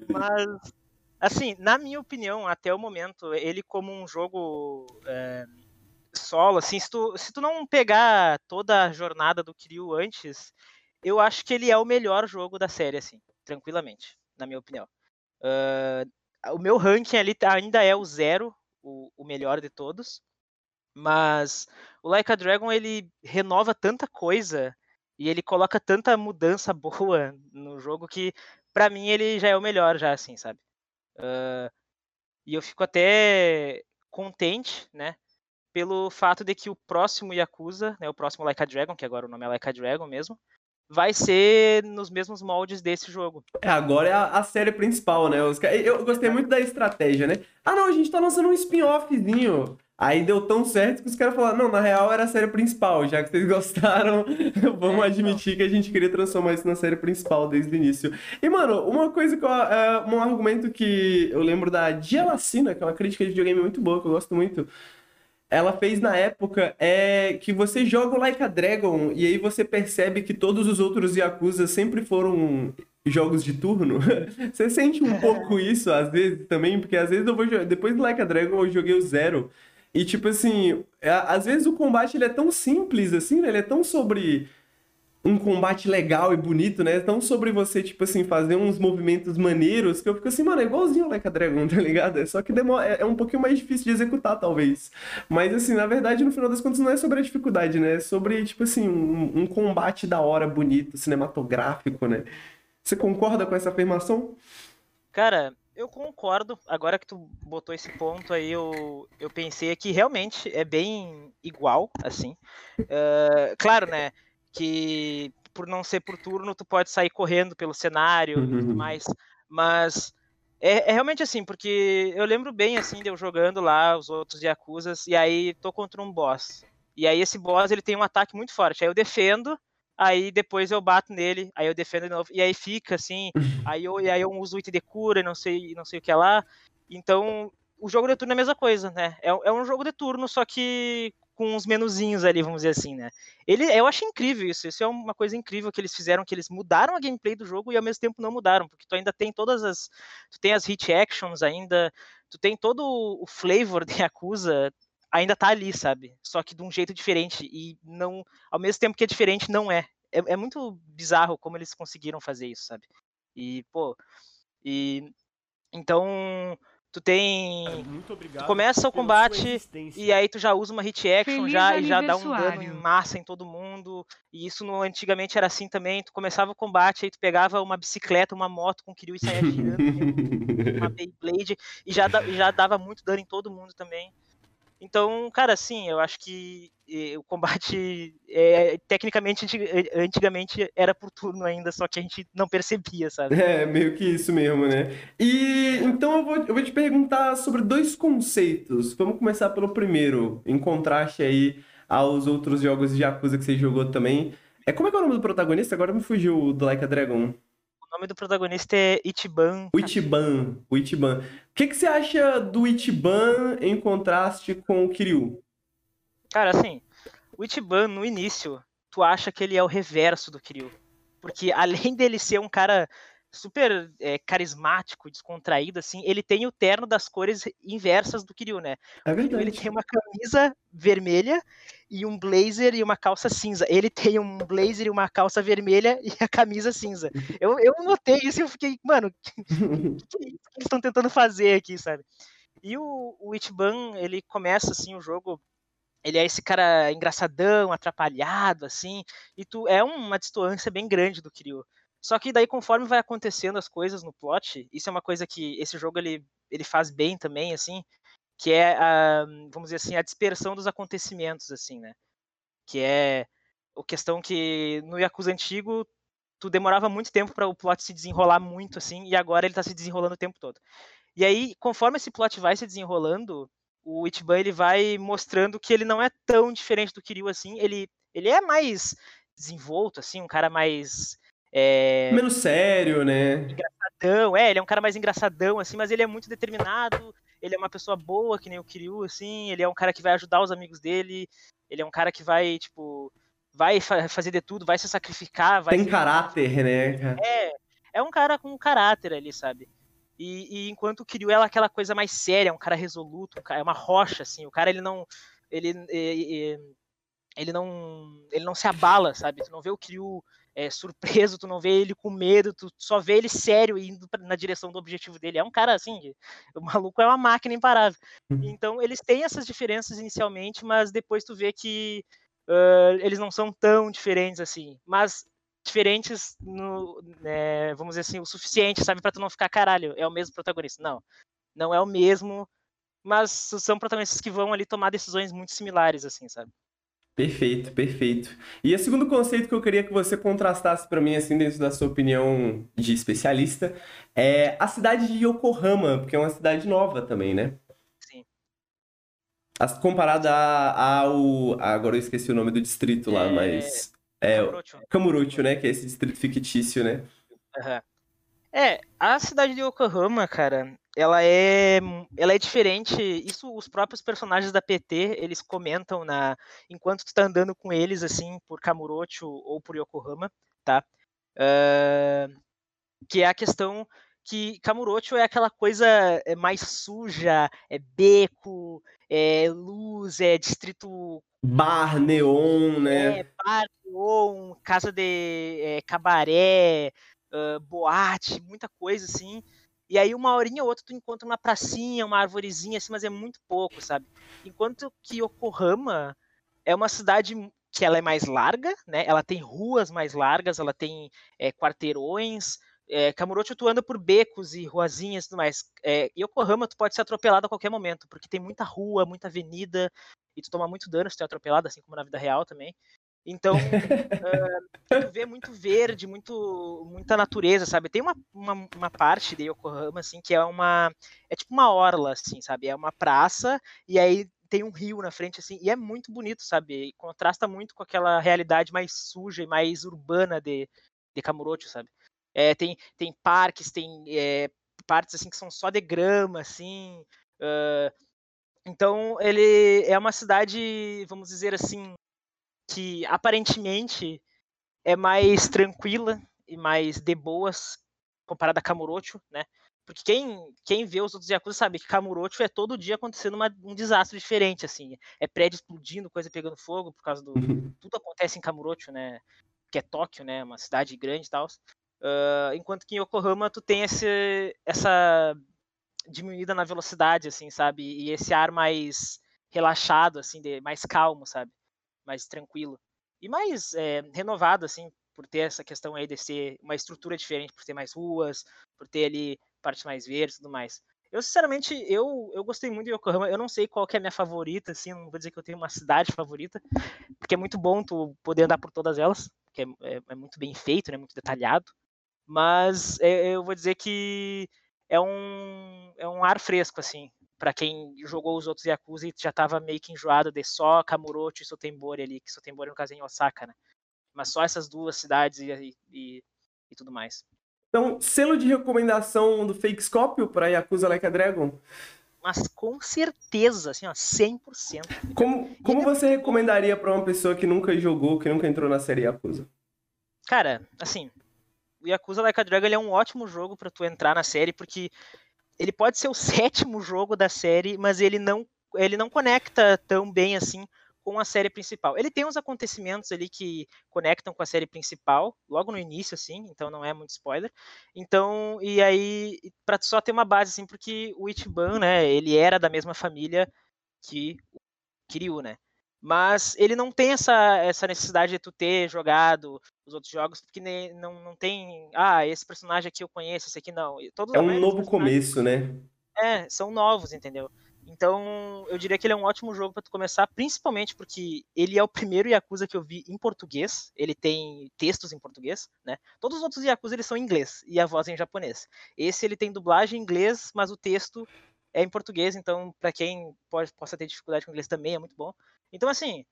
Mas, assim, na minha opinião, até o momento, ele como um jogo é, solo, assim, se tu, se tu não pegar toda a jornada do Kiryu antes, eu acho que ele é o melhor jogo da série, assim, tranquilamente, na minha opinião. Ah, o meu ranking ali tá- ainda é o zero, o, o melhor de todos, mas o Like a Dragon, ele renova tanta coisa e ele coloca tanta mudança boa no jogo que, pra mim, ele já é o melhor, já, assim, sabe? Ah, e eu fico até contente, né? Pelo fato de que o próximo Yakuza, né, o próximo Like a Dragon, que agora o nome é Like a Dragon mesmo, vai ser nos mesmos moldes desse jogo. É, agora é a, a série principal, né? Os ca- eu gostei muito da estratégia, né? Ah, não, a gente tá lançando um spin-offzinho. Aí deu tão certo que os caras falaram, não, na real era a série principal, já que vocês gostaram, vamos É, admitir que a gente queria transformar isso na série principal desde o início. E, mano, uma coisa que eu, é, um argumento que eu lembro da Dialacina, que é uma crítica de videogame muito boa, que eu gosto muito, ela fez na época é que você joga o Like a Dragon e aí você percebe que todos os outros Yakuza sempre foram jogos de turno. Você sente um pouco isso às vezes também, porque às vezes eu vou depois do Like a Dragon eu joguei o Zero e tipo assim, às vezes o combate ele é tão simples assim, né? Ele é tão sobre um combate legal e bonito, né? Tão sobre você, tipo assim, fazer uns movimentos maneiros que eu fico assim, mano, é igualzinho o Like a Dragon, tá ligado? É só que demora, é é um pouquinho mais difícil de executar, talvez. Mas, assim, na verdade, no final das contas, não é sobre a dificuldade, né? É sobre, tipo assim, um, um combate da hora, bonito, cinematográfico, né? Você concorda com essa afirmação? Cara, eu concordo. Agora que tu botou esse ponto aí, eu, eu pensei que realmente é bem igual, assim. Eh, claro, né, que por não ser por turno, tu pode sair correndo pelo cenário e tudo Uhum. mais. Mas é, é realmente assim, porque eu lembro bem, assim, de eu jogando lá os outros Yakuzas, e aí tô contra um boss. E aí esse boss, ele tem um ataque muito forte. Aí eu defendo, aí depois eu bato nele, aí eu defendo de novo. E aí fica assim, Aí eu, e aí eu uso o item de cura e não sei, não sei o que lá. Então, o jogo de turno é a mesma coisa, né? É, é um jogo de turno, só que com uns menuzinhos ali, vamos dizer assim, né? Ele, eu acho incrível isso. Isso é uma coisa incrível que eles fizeram, que eles mudaram a gameplay do jogo e ao mesmo tempo não mudaram, porque tu ainda tem todas as. Tu tem as hit actions ainda, tu tem todo o flavor de Yakuza ainda tá ali, sabe? Só que de um jeito diferente e não, ao mesmo tempo que é diferente, não é. É, é muito bizarro como eles conseguiram fazer isso, sabe? E pô, e então tu tem Muito obrigado. Tu começa o combate e aí tu já usa uma hit action Feliz já e já dá um dano em massa em todo mundo. E isso no, antigamente era assim também. Tu começava o combate, aí tu pegava uma bicicleta, uma moto com o Kiryu e saia girando, né, uma Beyblade, e já, e já dava muito dano em todo mundo também. Então, cara, assim, eu acho que eh, o combate, é, tecnicamente, antig- antigamente era por turno ainda, só que a gente não percebia, sabe? É, meio que isso mesmo, né? E então eu vou, eu vou te perguntar sobre dois conceitos. Vamos começar pelo primeiro, em contraste aí aos outros jogos de Yakuza que você jogou também. É, como é que é o nome do protagonista? Agora me fugiu do Like a Dragon. O nome do protagonista é Ichiban. O Ichiban. O Ichiban. O que que você acha do Ichiban em contraste com o Kiryu? Cara, assim, o Ichiban, no início, tu acha que ele é o reverso do Kiryu. Porque além dele ser um cara super é, carismático, descontraído, assim, ele tem o terno das cores inversas do Kiryu, né? É Ele verdade. tem uma camisa vermelha e um blazer e uma calça cinza. Ele tem um blazer e uma calça vermelha e a camisa cinza. Eu, eu notei isso e eu fiquei, mano, que, que é isso que eles estão tentando fazer aqui, sabe? E o, o Ichiban, ele começa assim o jogo, ele é esse cara engraçadão, atrapalhado, assim, e tu é uma distância bem grande do Kiryu. Só que daí, conforme vai acontecendo as coisas no plot, isso é uma coisa que esse jogo ele, ele faz bem também, assim, que é a, vamos dizer assim, a dispersão dos acontecimentos, assim, né? Que é a questão que no Yakuza antigo tu demorava muito tempo para o plot se desenrolar muito, assim, e agora ele tá se desenrolando o tempo todo. E aí, conforme esse plot vai se desenrolando, o Ichiban ele vai mostrando que ele não é tão diferente do Kiryu assim, ele, ele é mais desenvolto, assim, um cara mais é, Menos sério, né? engraçadão, é, ele é um cara mais engraçadão, assim, mas ele é muito determinado, ele é uma pessoa boa, que nem o Kiryu, assim, ele é um cara que vai ajudar os amigos dele, ele é um cara que vai, tipo, vai fa- fazer de tudo, vai se sacrificar, vai Tem caráter, né? é, é um cara com caráter ali, sabe? E, e enquanto o Kiryu é aquela coisa mais séria, um cara resoluto, um cara- é uma rocha, assim, o cara ele não. Ele, é, é, ele não. Ele não se abala, sabe? Tu não vê o Kiryu é, surpreso, tu não vê ele com medo, tu só vê ele sério indo na direção do objetivo dele. É um cara assim, o maluco é uma máquina imparável. Então eles têm essas diferenças inicialmente, mas depois tu vê que ah, eles não são tão diferentes assim. Mas diferentes no, né, vamos dizer assim, o suficiente, sabe, para tu não ficar caralho, é o mesmo protagonista. Não, não é o mesmo, mas são protagonistas que vão ali tomar decisões muito similares, assim, sabe? Perfeito, perfeito. E o segundo conceito que eu queria que você contrastasse pra mim, assim, dentro da sua opinião de especialista, é a cidade de Yokohama, porque é uma cidade nova também, né? Sim. As- Comparada ao. Agora eu esqueci o nome do distrito lá, É, mas. É, Kamurocho. Kamurocho, né? Que é esse distrito fictício, né? Aham. É, a cidade de Yokohama, cara, ela é, ela é diferente. Isso os próprios personagens da PT, eles comentam na enquanto tu tá andando com eles assim por Kamurocho ou por Yokohama, tá? Ah, que é a questão que Kamurocho é aquela coisa é, mais suja, é beco, é luz, é distrito Bar, neon, né? é, bar, neon, casa de é, cabaré, ah, boate, muita coisa assim. E aí uma horinha ou outra tu encontra uma pracinha, uma arvorezinha assim, mas é muito pouco, sabe? Enquanto que Yokohama é uma cidade que ela é mais larga, né? Ela tem ruas mais largas, ela tem é, quarteirões. É, Kamurocho tu anda por becos e ruazinhas e tudo mais. É, Yokohama tu pode ser atropelado a qualquer momento, porque tem muita rua, muita avenida, e tu toma muito dano se tu é atropelado, assim como na vida real também. Então, ah, tu vê muito verde, muito, muita natureza, sabe? Tem uma, uma, uma parte de Yokohama, assim, que é uma. É tipo uma orla, assim, sabe? É uma praça, e aí tem um rio na frente, assim, e é muito bonito, sabe? E contrasta muito com aquela realidade mais suja e mais urbana de, de Kamurocho, sabe? É, tem, tem parques, tem é, partes, assim, que são só de grama, assim. ah, então, ele é uma cidade, vamos dizer assim, que aparentemente é mais tranquila e mais de boas comparada a Kamurocho, né? Porque quem, quem vê os outros Yakuza sabe que Kamurocho é todo dia acontecendo uma- um desastre diferente, assim. É prédio explodindo, coisa pegando fogo por causa do. Tudo acontece em Kamurocho, né? Que é Tóquio, né? Uma cidade grande e tal. Ah, enquanto que em Yokohama tu tem esse, essa diminuída na velocidade, assim, sabe? E esse ar mais relaxado, assim, de, mais calmo, sabe? Mais tranquilo. E mais é, renovado, assim, por ter essa questão aí de ser uma estrutura diferente, por ter mais ruas, por ter ali partes mais verdes e tudo mais. Eu, sinceramente, eu, eu gostei muito de Yokohama. Eu não sei qual que é a minha favorita, assim, não vou dizer que eu tenho uma cidade favorita, porque é muito bom tu poder andar por todas elas, porque é, é- é muito bem feito, né, muito detalhado. Mas é- eu vou dizer que é um, é um ar fresco, assim, pra quem jogou os outros Yakuza e já tava meio que enjoado de só Kamurocho e Sotembori ali, que Sotembori no caso é em Osaka, né? Mas só essas duas cidades e, e, e tudo mais. Então, selo de recomendação do Fake Scopio pra Yakuza Like a Dragon. Mas com certeza, assim, ó, 100%. Como, como você recomendaria pra uma pessoa que nunca jogou, que nunca entrou na série Yakuza? Cara, assim, o Yakuza Like a Dragon ele é um ótimo jogo pra tu entrar na série, porque ele pode ser o sétimo jogo da série, mas ele não, ele não conecta tão bem assim com a série principal. Ele tem uns acontecimentos ali que conectam com a série principal, logo no início, assim, então não é muito spoiler. Então, e aí, pra só ter uma base, assim, porque o Ichiban, né, ele era da mesma família que o Kiryu, né? Mas ele não tem essa, essa necessidade de tu ter jogado os outros jogos, porque ne- não, não tem. Ah, esse personagem aqui eu conheço, esse aqui não. Todos, É um novo começo, né? É, são novos, entendeu? Então, eu diria que ele é um ótimo jogo pra tu começar, principalmente porque ele é o primeiro Yakuza que eu vi em português. Ele tem textos em português, né? Todos os outros Yakuza eles são em inglês e a voz é em japonês. Esse ele tem dublagem em inglês, mas o texto é em português, então pra quem pode, possa ter dificuldade com inglês também é muito bom. Então, assim,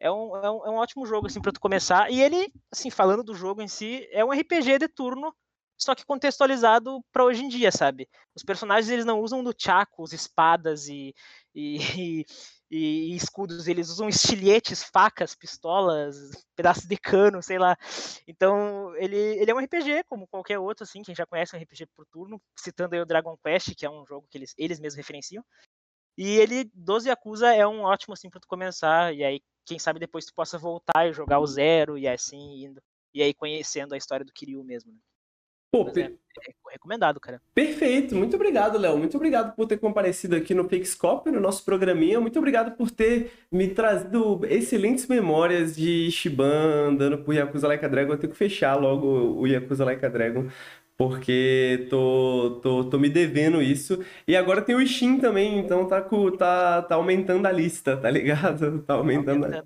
é um, é um, é um ótimo jogo assim para tu começar. E ele, assim, falando do jogo em si, é um RPG de turno, só que contextualizado pra hoje em dia, sabe? Os personagens eles não usam nunchakus, espadas e, e, e, e escudos, eles usam estilhetes, facas, pistolas, pedaços de cano, sei lá. Então, ele, ele é um RPG, como qualquer outro, assim, quem já conhece um RPG por turno, citando aí o Dragon Quest, que é um jogo que eles, eles mesmos referenciam. E ele, 12 Yakuza, é um ótimo, assim, pra tu começar, e aí, quem sabe depois tu possa voltar e jogar o zero, e assim, indo. E aí conhecendo a história do Kiryu mesmo, né? Pô, Mas pe- é, é recomendado, cara. Perfeito, muito obrigado, Léo. Muito obrigado por ter comparecido aqui no Fakescope, no nosso programinha. Muito obrigado por ter me trazido excelentes memórias de Shiban andando por Yakuza Like a Dragon. Eu tenho que fechar logo o Yakuza Like a Dragon, porque tô, tô, tô me devendo isso. E agora tem o Ishin também, então tá, tá, tá aumentando a lista, tá ligado? Tá aumentando a...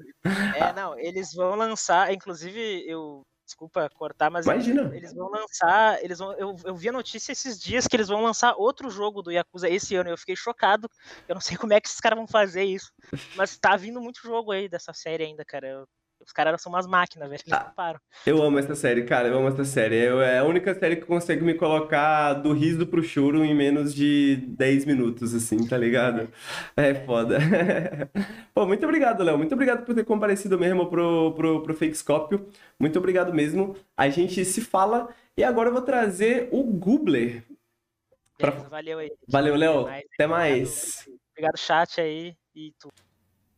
É, não, eles vão lançar, inclusive, eu. Desculpa cortar, mas Imagina. eles vão lançar. Eles vão, eu, eu vi a notícia esses dias que eles vão lançar outro jogo do Yakuza esse ano. Eu fiquei chocado. Eu não sei como é que esses caras vão fazer isso. Mas tá vindo muito jogo aí dessa série ainda, cara. Eu- os caras são umas máquinas, velho. Eles não param. Eu amo essa série, cara, eu amo essa série. Eu- É a única série que consegue me colocar do riso pro choro em menos de 10 minutos, assim, tá ligado? É foda. Pô, muito obrigado, Léo. Muito obrigado por ter comparecido mesmo pro, pro, pro Fakescópio. Muito obrigado mesmo. A gente se fala. E agora eu vou trazer o Gubler. Pra- valeu aí. Valeu, Léo. Mais- Até mais. Obrigado, chat aí. E tu.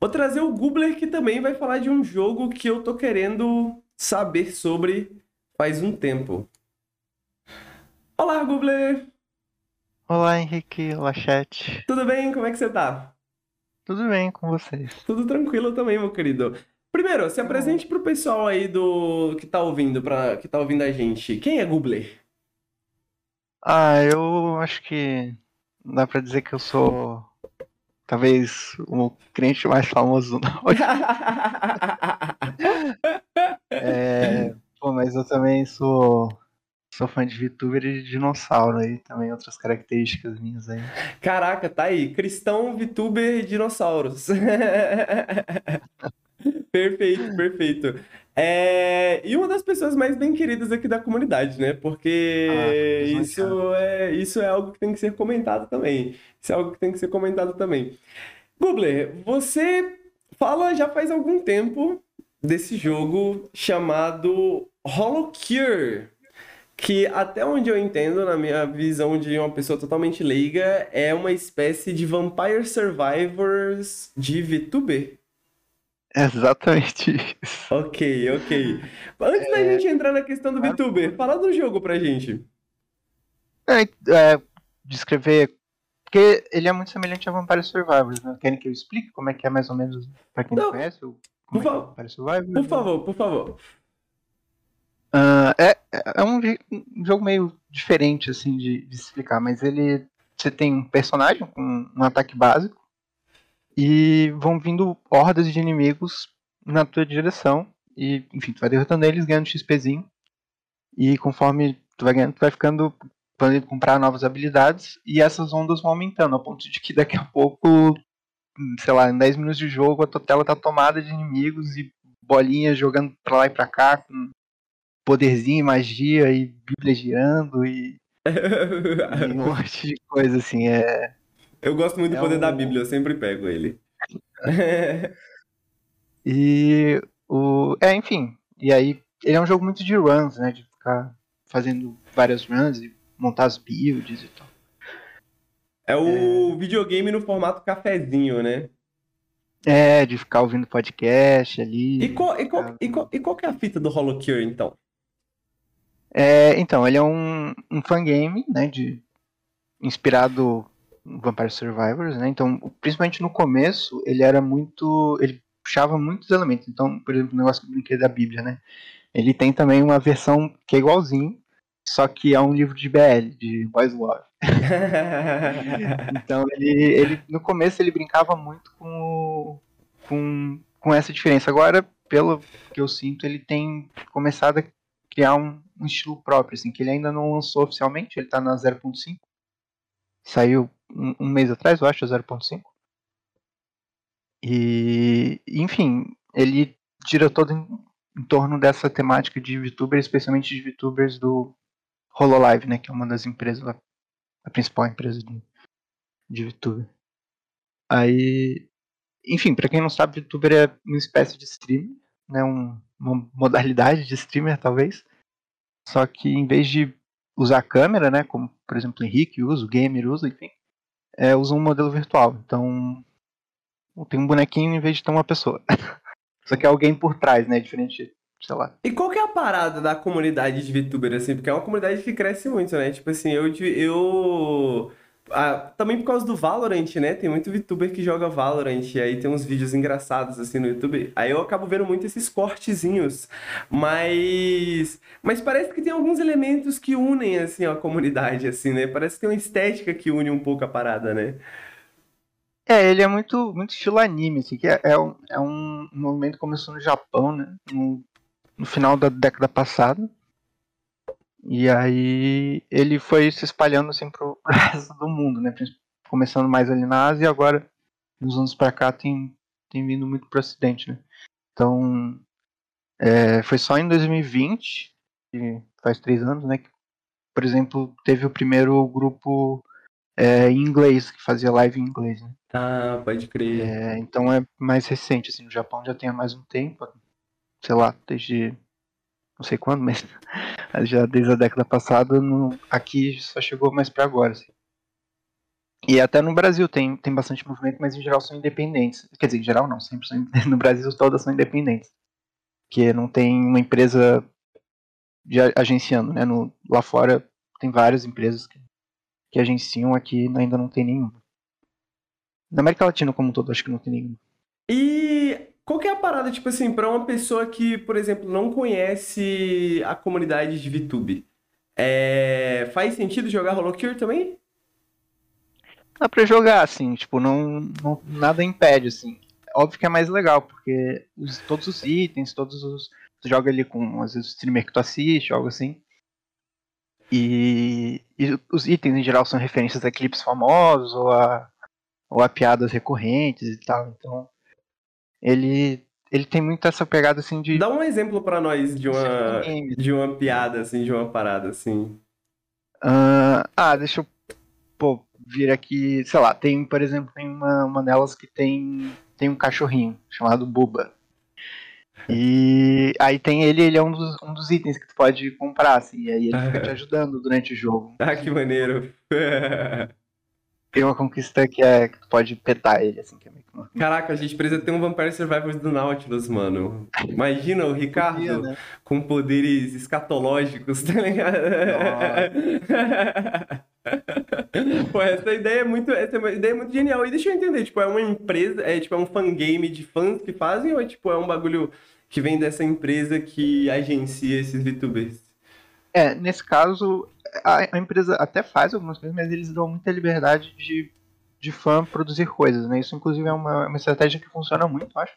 Vou trazer o Gubler que também vai falar de um jogo que eu tô querendo saber sobre faz um tempo. Olá, Gubler! Olá, Henrique. Olá, chat. Tudo bem? Como é que você tá? Tudo bem com vocês? Tudo tranquilo também, meu querido. Primeiro, se apresente pro pessoal aí do que tá ouvindo, para que tá ouvindo a gente. Quem é Gubler? Ah, eu acho que dá pra dizer que eu sou talvez o crente mais famoso norte. É, pô, mas eu também sou sou fã de VTuber e de dinossauro aí, também outras características minhas aí. Caraca, tá aí. Cristão, VTuber e dinossauros. Perfeito, perfeito. É, E uma das pessoas mais bem queridas aqui da comunidade, né? Porque Ah, isso é, isso é algo que tem que ser comentado também. Isso é algo que tem que ser comentado também. Gubler, você fala já faz algum tempo desse jogo chamado Hollow Cure, que até onde eu entendo, na minha visão de uma pessoa totalmente leiga, é uma espécie de Vampire Survivors de VTuber. Exatamente isso. Ok, ok. Antes da É. gente entrar na questão do VTuber, fala do jogo pra gente. É, é, descrever. Porque ele é muito semelhante a Vampire Survivors, né? Querem que eu explique como é que é mais ou menos, pra quem não, Não. conhece, o- Por como é que é favor. Vampire Survivors? Por favor, por favor. Ah, é, é um, um jogo meio diferente, assim, de, de explicar, mas ele. Você tem um personagem com um ataque básico e vão vindo hordas de inimigos na tua direção. E, enfim, tu vai derrotando eles, ganhando XPzinho. E conforme tu vai ganhando, tu vai ficando. podendo comprar novas habilidades. E essas ondas vão aumentando, ao ponto de que daqui a pouco, sei lá, em 10 minutos de jogo, a tua tela tá tomada de inimigos e bolinhas jogando pra lá e pra cá, com poderzinho, magia e bíblia girando e, e um monte de coisa assim. É, Eu gosto muito do É poder da um- Bíblia, eu sempre pego ele. e o. É, enfim. E aí, ele é um jogo muito de runs, né? De ficar fazendo várias runs e montar as builds e tal. É o videogame no formato cafezinho, né? É, de ficar ouvindo podcast ali. E qual, e qual, e qual, e qual que é a fita do Holocure, então? É, então, ele é um, um fangame, né, de, inspirado Vampire Survivors, né, então, principalmente no começo, ele era muito, ele puxava muitos elementos, então, por exemplo, o negócio que eu brinquei da Bíblia, né, ele tem também uma versão que é igualzinho, só que é um livro de BL, de Boys Love. Então, ele, ele, no começo, ele brincava muito com, com, com essa diferença, agora, pelo que eu sinto, ele tem começado a criar um, um estilo próprio, assim, que ele ainda não lançou oficialmente, ele tá na 0.5. Saiu um, mês atrás, eu acho, a 0.5. E, enfim, ele gira todo em, em torno dessa temática de VTubers, especialmente de VTubers do Hololive, né, que é uma das empresas, a, a principal empresa de, de VTuber. Aí, enfim, pra quem não sabe, VTuber é uma espécie de streamer, né, um, uma modalidade de streamer, talvez. Só que em vez de usar a câmera, né, como por exemplo o Henrique usa, o Gamer usa, enfim, é, usa um modelo virtual. Então tem um bonequinho em vez de ter uma pessoa. Só que é alguém por trás, né, diferente, sei lá. E qual que é a parada da comunidade de VTuber, assim? Porque é uma comunidade que cresce muito, né? Tipo assim, eu... eu... ah, também por causa do Valorant, né? Tem muito VTuber que joga Valorant, e aí tem uns vídeos engraçados, assim, no YouTube. Aí eu acabo vendo muito esses cortezinhos. Mas... Mas parece que tem alguns elementos que unem, assim, a comunidade, assim, né? Parece que tem uma estética que une um pouco a parada, né? É, ele é muito, muito estilo anime, assim, que é, é um, é um movimento que começou no Japão, né, no, no final da década passada. E aí ele foi se espalhando assim pro resto do mundo, né, começando mais ali na Ásia e agora, nos anos pra cá, tem, tem vindo muito pro ocidente, né. Então, é, foi só em 2020, que faz três anos, né, que, por exemplo, teve o primeiro grupo é, em inglês, que fazia live em inglês, né. Ah, pode crer. É, então é mais recente, assim, no Japão já tem há mais um tempo, sei lá, desde não sei quando, mas já desde a década passada, no- aqui só chegou mais pra agora, assim. E até no Brasil tem, tem bastante movimento, mas em geral são independentes. Quer dizer, em geral não, sempre são, no Brasil todas são independentes. Porque não tem uma empresa de agenciando, né? No, lá fora tem várias empresas que, que agenciam, aqui ainda não tem nenhuma. Na América Latina como um todo, acho que não tem nenhuma. E qual que é a parada, tipo assim, pra uma pessoa que, por exemplo, não conhece a comunidade de VTube? É... Faz sentido jogar Holocure também? Dá pra jogar, assim, tipo, não, não- nada impede, assim. Óbvio que é mais legal, porque os- todos os itens, todos os. Tu joga ali com, às vezes, o streamer que tu assiste, algo assim. E, e os itens, em geral, são referências a clipes famosos ou a, ou a piadas recorrentes e tal. Então, ele, ele tem muito essa pegada, assim, de. Dá um exemplo pra nós de uma, de uma piada, assim, de uma parada, assim. Ah, ah, deixa eu pô, vir aqui, sei lá, tem, por exemplo, tem uma, uma delas que tem, tem um cachorrinho chamado Buba. E aí tem ele, ele é um dos, um dos itens que tu pode comprar, assim, e aí ele fica te ajudando durante o jogo. Ah, que maneiro. Tem uma conquista que é que tu pode petar ele, assim, que é meio que. Caraca, a gente precisa ter um Vampire Survivors do Nautilus, mano. Imagina o Ricardo Podia, né? com poderes escatológicos, tá ligado? Pô, essa ideia é muito, essa ideia é muito genial. E deixa eu entender, tipo, é uma empresa, é tipo é um fangame de fãs que fazem ou é tipo é um bagulho que vem dessa empresa que agencia esses VTubers? É, nesse caso, a, a empresa até faz algumas coisas, mas eles dão muita liberdade de, de fã produzir coisas, né? Isso, inclusive, é uma, uma estratégia que funciona muito, eu acho.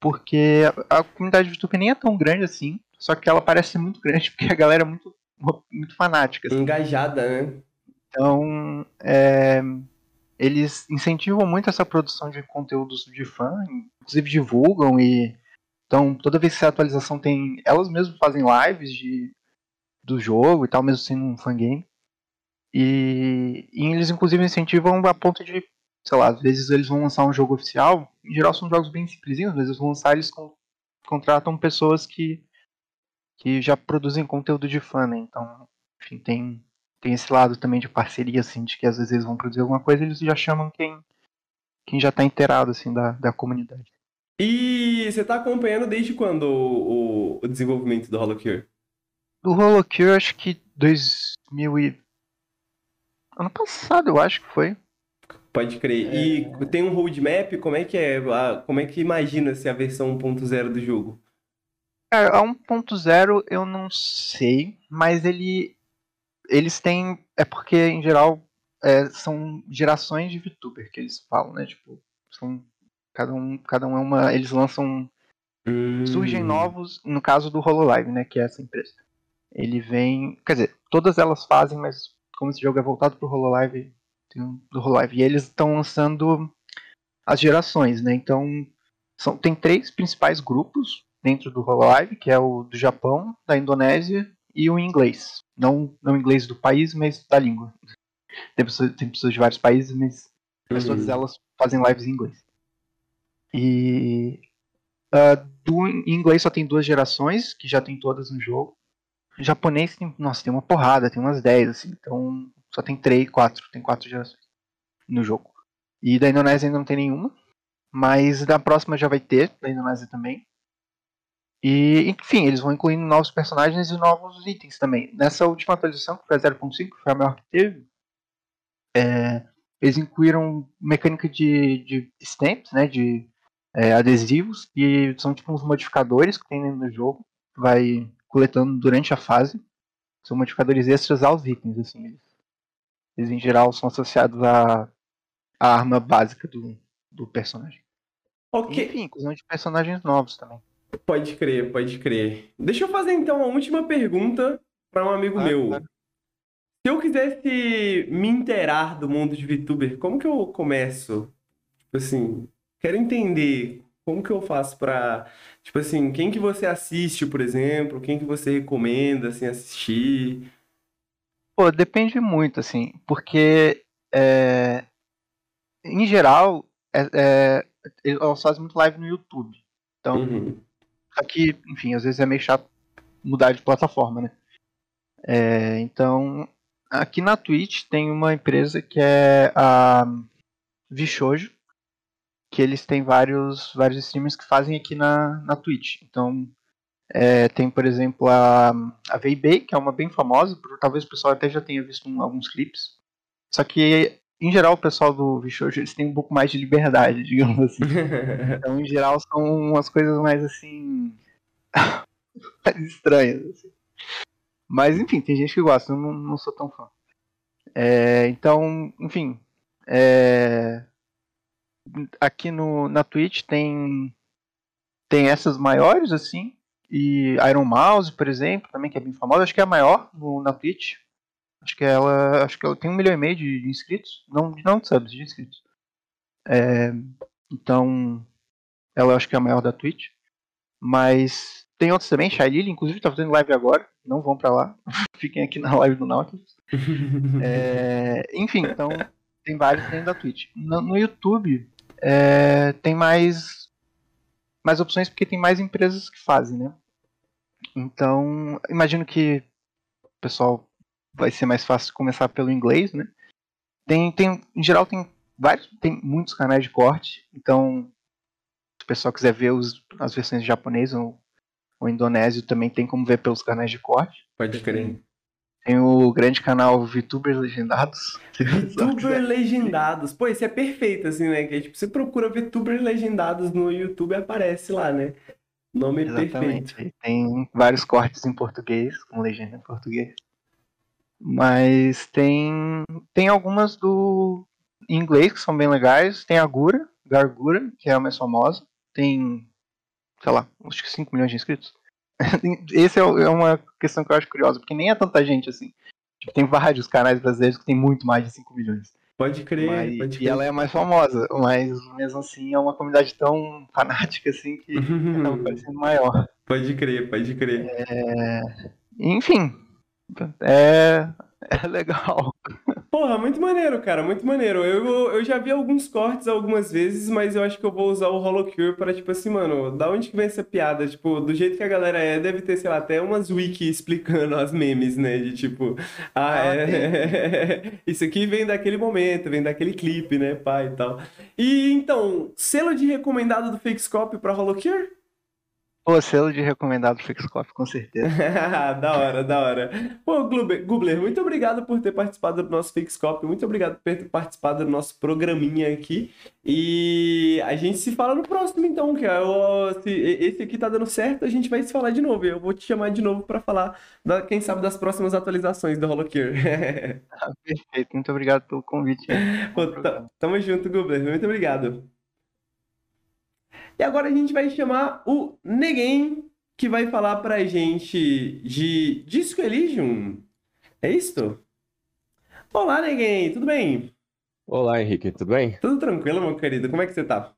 Porque a, a comunidade de VTuber nem é tão grande assim, só que ela parece muito grande porque a galera é muito, muito fanática. assim. Engajada, né? Então, é, eles incentivam muito essa produção de conteúdos de fã, inclusive divulgam e então toda vez que a atualização tem, elas mesmas fazem lives de do jogo e tal, mesmo sendo um fangame. E, e eles inclusive incentivam a ponto de, sei lá, às vezes eles vão lançar um jogo oficial, em geral são jogos bem simplesinhos, vezes eles vão lançar eles con- contratam pessoas que que já produzem conteúdo de fã, né? Então, enfim, tem tem esse lado também de parceria, assim, de que às vezes eles vão produzir alguma coisa, eles já chamam quem, quem já tá inteirado, assim, da, da comunidade. E você tá acompanhando desde quando o, o- desenvolvimento do Holocure? Do Holocure, acho que 2000 e... Ano passado, eu acho que foi. Pode crer. E tem um roadmap? Como é que é? a- Como é que imagina-se a versão 1.0 do jogo? Cara, a 1.0 eu não sei, mas ele... Eles têm... É porque, em geral, é, são gerações de VTuber que eles falam, né? Tipo, são... Cada um, cada um é uma... Eles lançam surgem Hum. novos, no caso do Hololive, né, que é essa empresa. Ele vem, quer dizer, todas elas fazem, mas como esse jogo é voltado pro Hololive, tem um do Hololive, e eles estão lançando as gerações, né? Então, são, tem três principais grupos dentro do Hololive, que é o do Japão, da Indonésia e o inglês. Não, não inglês do país, mas da língua. Tem pessoas, tem pessoas de vários países, mas, mas Uhum. todas elas fazem lives em inglês. E ah, do inglês só tem duas gerações, que já tem todas no jogo. Japonês tem, nossa, tem uma porrada, tem umas 10, assim, então só tem três, quatro, tem quatro gerações no jogo. E da Indonésia ainda não tem nenhuma, mas da próxima já vai ter, da Indonésia também. E, enfim, eles vão incluindo novos personagens e novos itens também. Nessa última atualização, que foi a 0.5, que foi a maior que teve, é, eles incluíram mecânica de, de stamps, né, de é, adesivos, que são tipo uns modificadores que tem do jogo, vai coletando durante a fase. São modificadores extras aos itens, assim. Eles, eles em geral são associados à, à arma básica do, do personagem. Ok. Enfim, inclusão de personagens novos também. Pode crer, pode crer. Deixa eu fazer então a última pergunta para um amigo Claro, meu. claro. Se eu quisesse me inteirar do mundo de VTuber, como que eu começo? Tipo assim, quero entender como que eu faço pra, tipo assim, quem que você assiste, por exemplo, quem que você recomenda assim assistir? Pô, depende muito, assim, porque é, em geral é, é, eles fazem muito live no YouTube. Então, Uhum. Que, enfim, às vezes é meio chato mudar de plataforma, né? É, então, aqui na Twitch tem uma empresa que é a Vishojo, que eles têm vários, vários streamers que fazem aqui na, na Twitch. Então, é, tem, por exemplo, a, a Veibei, que é uma bem famosa, talvez o pessoal até já tenha visto um- alguns clipes. Só que, em geral, o pessoal do Vishojo, eles têm um pouco mais de liberdade, digamos assim. Então, em geral, são umas coisas mais assim. mais estranhas. assim. Mas, enfim, tem gente que gosta, eu não, não sou tão fã. É, então, enfim. é, aqui no, na Twitch tem. Tem essas maiores, assim. E Iron Mouse, por exemplo, também, que é bem famosa. Acho que é a maior no, na Twitch. Acho que ela. Acho que ela tem um milhão e meio de, de inscritos. Não, não de subs, de inscritos. É, então, ela acho que é a maior da Twitch. Mas tem outros também, Shailili, inclusive tá fazendo live agora. Não vão pra lá. Fiquem aqui na live do Nautilus. É, enfim, então tem vários dentro da Twitch. No, no YouTube é, tem mais mais opções porque tem mais empresas que fazem, né? Então, imagino que o pessoal vai ser mais fácil começar pelo inglês, né? Tem, tem, em geral tem vários, tem muitos canais de corte, então se o pessoal quiser ver os, as versões japonesas ou, ou indonésio também tem como ver pelos canais de corte. Pode crer. Tem o grande canal VTubers Legendados. VTuber Legendados. Pô, esse é perfeito, assim, né? Que é, tipo, você procura VTubers Legendados no YouTube e aparece lá, né? Nome Exatamente. perfeito. Tem vários cortes em português, com legenda em português. Mas tem tem algumas do em inglês que são bem legais. Tem a Gura, Gargura, que é a mais famosa. Tem, sei lá, acho que 5 milhões de inscritos. Essa é é uma questão que eu acho curiosa, porque nem é tanta gente assim. Tipo, tem vários canais brasileiros que tem muito mais de 5 milhões. Pode crer, Mas- pode e crer. ela é a mais famosa, mas mesmo assim é uma comunidade tão fanática assim que acaba parecendo maior. Pode crer, pode crer. Enfim, é, é legal. Porra, muito maneiro, cara, muito maneiro. Eu, eu já vi alguns cortes algumas vezes, mas eu acho que eu vou usar o Holocure para, tipo assim, mano, da onde que vem essa piada? Tipo, do jeito que a galera é, deve ter, sei lá, até umas wiki explicando as memes, né? De tipo, ah, Ah, é. Isso aqui vem daquele momento, vem daquele clipe, né, pai e tal. E então, selo de recomendado do Fakescope pra Holocure? Pô, selo de recomendado Flixcop, com certeza. da hora, da hora. Pô, Gubler, muito obrigado por ter participado do nosso Fakescope, muito obrigado por ter participado do nosso programinha aqui. E a gente se fala no próximo, então, que é o, se esse aqui tá dando certo, a gente vai se falar de novo. Eu vou te chamar de novo pra falar, da, quem sabe, das próximas atualizações do Holocure. Perfeito, muito obrigado pelo convite. Pô, tamo junto, Gubler, muito obrigado. E agora a gente vai chamar o Neguem, que vai falar pra gente de Disco Elysium. É isso? Olá, Neguem, tudo bem? Olá, Henrique, tudo bem? Tudo tranquilo, meu querido? Como é que você tá?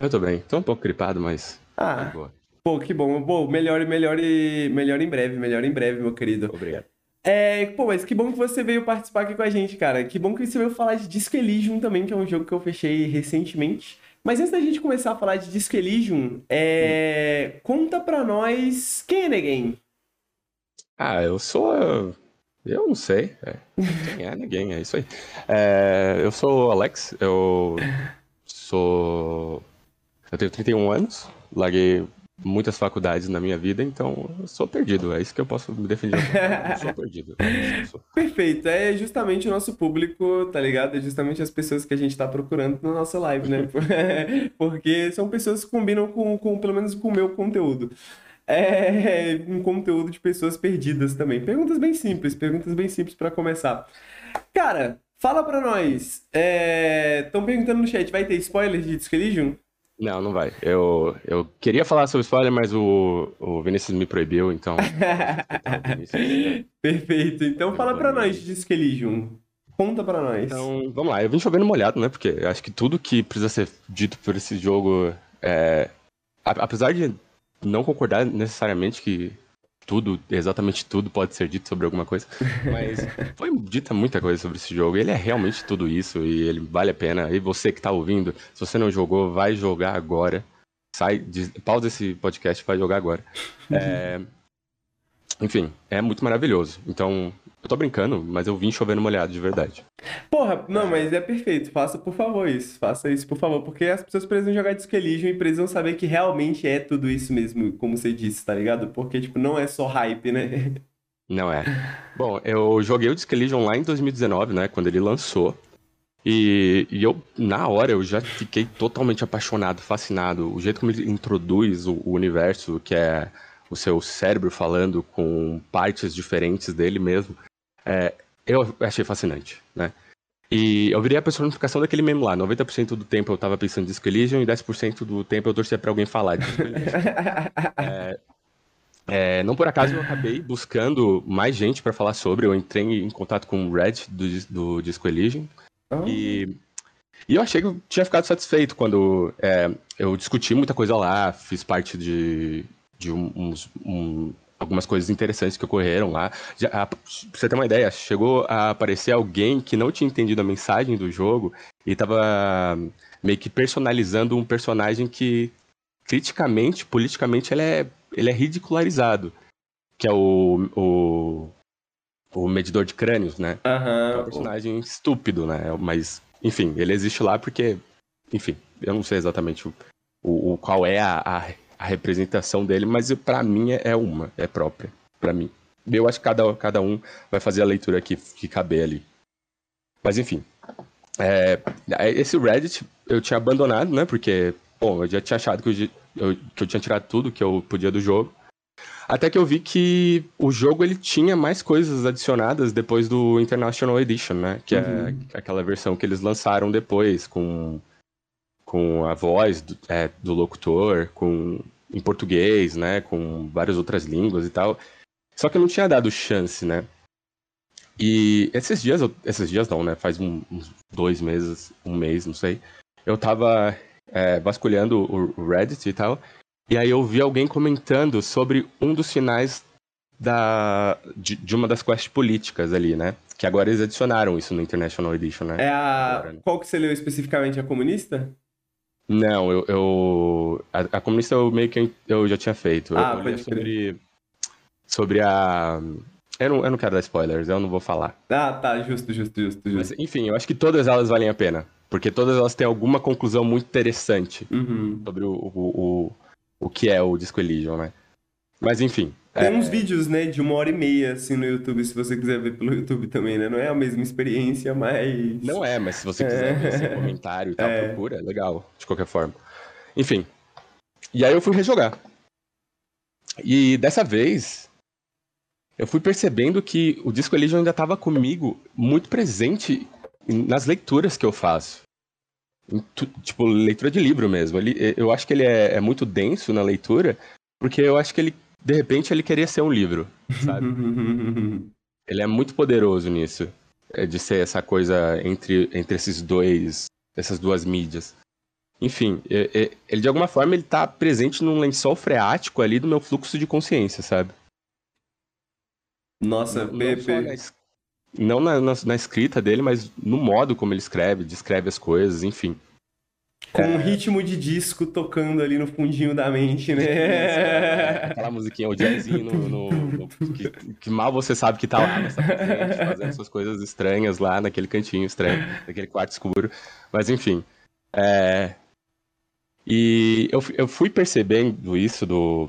Eu tô bem. Tô um pouco gripado, mas tá Ah, de boa. pô, que bom. Pô, melhor, melhor, e- melhor em breve, melhor em breve, meu querido. Obrigado. É, pô, mas que bom que você veio participar aqui com a gente, cara. Que bom que você veio falar de Disco Elysium também, que é um jogo que eu fechei recentemente. Mas antes da gente começar a falar de Disco Elysium, é... conta pra nós quem é Neguem? Ah, eu sou. Eu não sei. É. Quem é ninguém, é isso aí. É, eu sou Alex, eu sou. Eu tenho 31 anos, larguei muitas faculdades na minha vida, então eu sou perdido. É isso que eu posso me defender. Eu sou perdido. É eu sou. Perfeito, é justamente o nosso público, tá ligado? É justamente as pessoas que a gente tá procurando na nossa live, né? Porque são pessoas que combinam com, com pelo menos com o meu conteúdo. É um conteúdo de pessoas perdidas também. Perguntas bem simples, perguntas bem simples pra começar. Cara, fala pra nós. Estão perguntando no chat, vai ter spoiler de Elysium? Não, não vai. Eu, eu queria falar sobre spoiler, mas o, o Vinícius me proibiu, então. Então, Vinícius, Perfeito. Então fala pra nós de Disco Elysium. Conta pra nós. Então, vamos lá. Eu vim chovendo molhado, né? Porque eu acho que tudo que precisa ser dito por esse jogo é. Apesar de não concordar necessariamente que tudo, exatamente tudo pode ser dito sobre alguma coisa, mas foi dita muita coisa sobre esse jogo. Ele é realmente tudo isso e ele vale a pena. E você que tá ouvindo, se você não jogou, vai jogar agora. Sai, de, pausa esse podcast e vai jogar agora. É, enfim, é muito maravilhoso. Então, eu tô brincando, mas eu vim chovendo molhado de verdade. Porra, não, mas é perfeito. Faça, por favor, isso. Faça isso, por favor. Porque as pessoas precisam jogar Disco Elysium e precisam saber que realmente é tudo isso mesmo, como você disse, tá ligado? Porque, tipo, não é só hype, né? Não é. Bom, eu joguei o Disco Elysium lá em 2019, né? Quando ele lançou. E, e eu, na hora, eu já fiquei totalmente apaixonado, fascinado. O jeito como ele introduz o, o universo, que é o seu cérebro falando com partes diferentes dele mesmo, é, eu achei fascinante, né? E eu virei a personificação daquele meme lá. 90% do tempo eu tava pensando em Disco Elysium e 10% do tempo eu torcia pra alguém falar de Disco Elysium. É, não por acaso eu acabei buscando mais gente pra falar sobre. Eu entrei em contato com o Red do, do Disco Elysium e, e eu achei que eu tinha ficado satisfeito quando é, eu discuti muita coisa lá, fiz parte de, de um- uns, um- algumas coisas interessantes que ocorreram lá. Já, a- pra você ter uma ideia, chegou a aparecer alguém que não tinha entendido a mensagem do jogo e tava meio que personalizando um personagem que criticamente, politicamente, ele é, ele é ridicularizado. Que é o, o, o medidor de crânios, né? É um personagem estúpido, né? Mas, enfim, ele existe lá porque, enfim, eu não sei exatamente o, o, o- qual é a, a, a representação dele, mas pra mim é, é uma, é própria, pra mim. Eu acho que cada, cada um vai fazer a leitura que, que caber ali. Mas enfim, é, esse Reddit eu tinha abandonado, né? Porque, bom, eu já tinha achado que eu, que eu tinha tirado tudo que eu podia do jogo. Até que eu vi que o jogo ele tinha mais coisas adicionadas depois do International Edition, né? Que Uhum. é aquela versão que eles lançaram depois, com, com a voz do, é, do locutor, com em português, né? Com várias outras línguas e tal. Só que eu não tinha dado chance, né? E esses dias, eu- esses dias não, né? Faz um- uns dois meses, um mês, não sei. Eu tava é, vasculhando o o Reddit e tal. E aí eu vi alguém comentando sobre um dos finais da, de, de uma das quests políticas ali, né? Que agora eles adicionaram isso no International Edition, né? É a. Agora, né? Qual que você leu especificamente? A comunista? Não, eu. eu- a, a comunista eu meio que eu já tinha feito. Ah, eu, sobre. Sobre a. Eu não, eu não quero dar spoilers, eu não vou falar. Ah, tá, justo, justo, justo, Mas, justo. enfim, eu acho que todas elas valem a pena. Porque todas elas têm alguma conclusão muito interessante Uhum. sobre o, o, o, o que é o Disco Elysium, né? Mas enfim. Tem é, uns vídeos, né, de uma hora e meia, assim, no YouTube, se você quiser ver pelo YouTube também, né? Não é a mesma experiência, mas. Não é, mas se você quiser ver sem comentário e tal, É. procura, é legal, de qualquer forma. Enfim. E aí eu fui rejogar. E dessa vez, eu fui percebendo que o Disco Elysium ainda estava comigo muito presente nas leituras que eu faço. Tipo, leitura de livro mesmo. Ele, eu acho que ele é, é muito denso na leitura, porque eu acho que ele, de repente, ele queria ser um livro, sabe? Ele é muito poderoso nisso, é, de ser essa coisa entre, entre esses dois, essas duas mídias. Enfim, ele de alguma forma ele tá presente num lençol freático ali do meu fluxo de consciência, sabe? Nossa, Não, P- não na, não na, na- na escrita dele, mas no modo como ele escreve, descreve as coisas, enfim. Com um ritmo de disco tocando ali no fundinho da mente, né? Aquela musiquinha, o jazzinho no, no- no- que, que mal você sabe que tá lá, mas tá presente, fazendo essas coisas estranhas lá naquele cantinho estranho, naquele quarto escuro. Mas enfim. é, E eu, fui- eu fui percebendo isso do.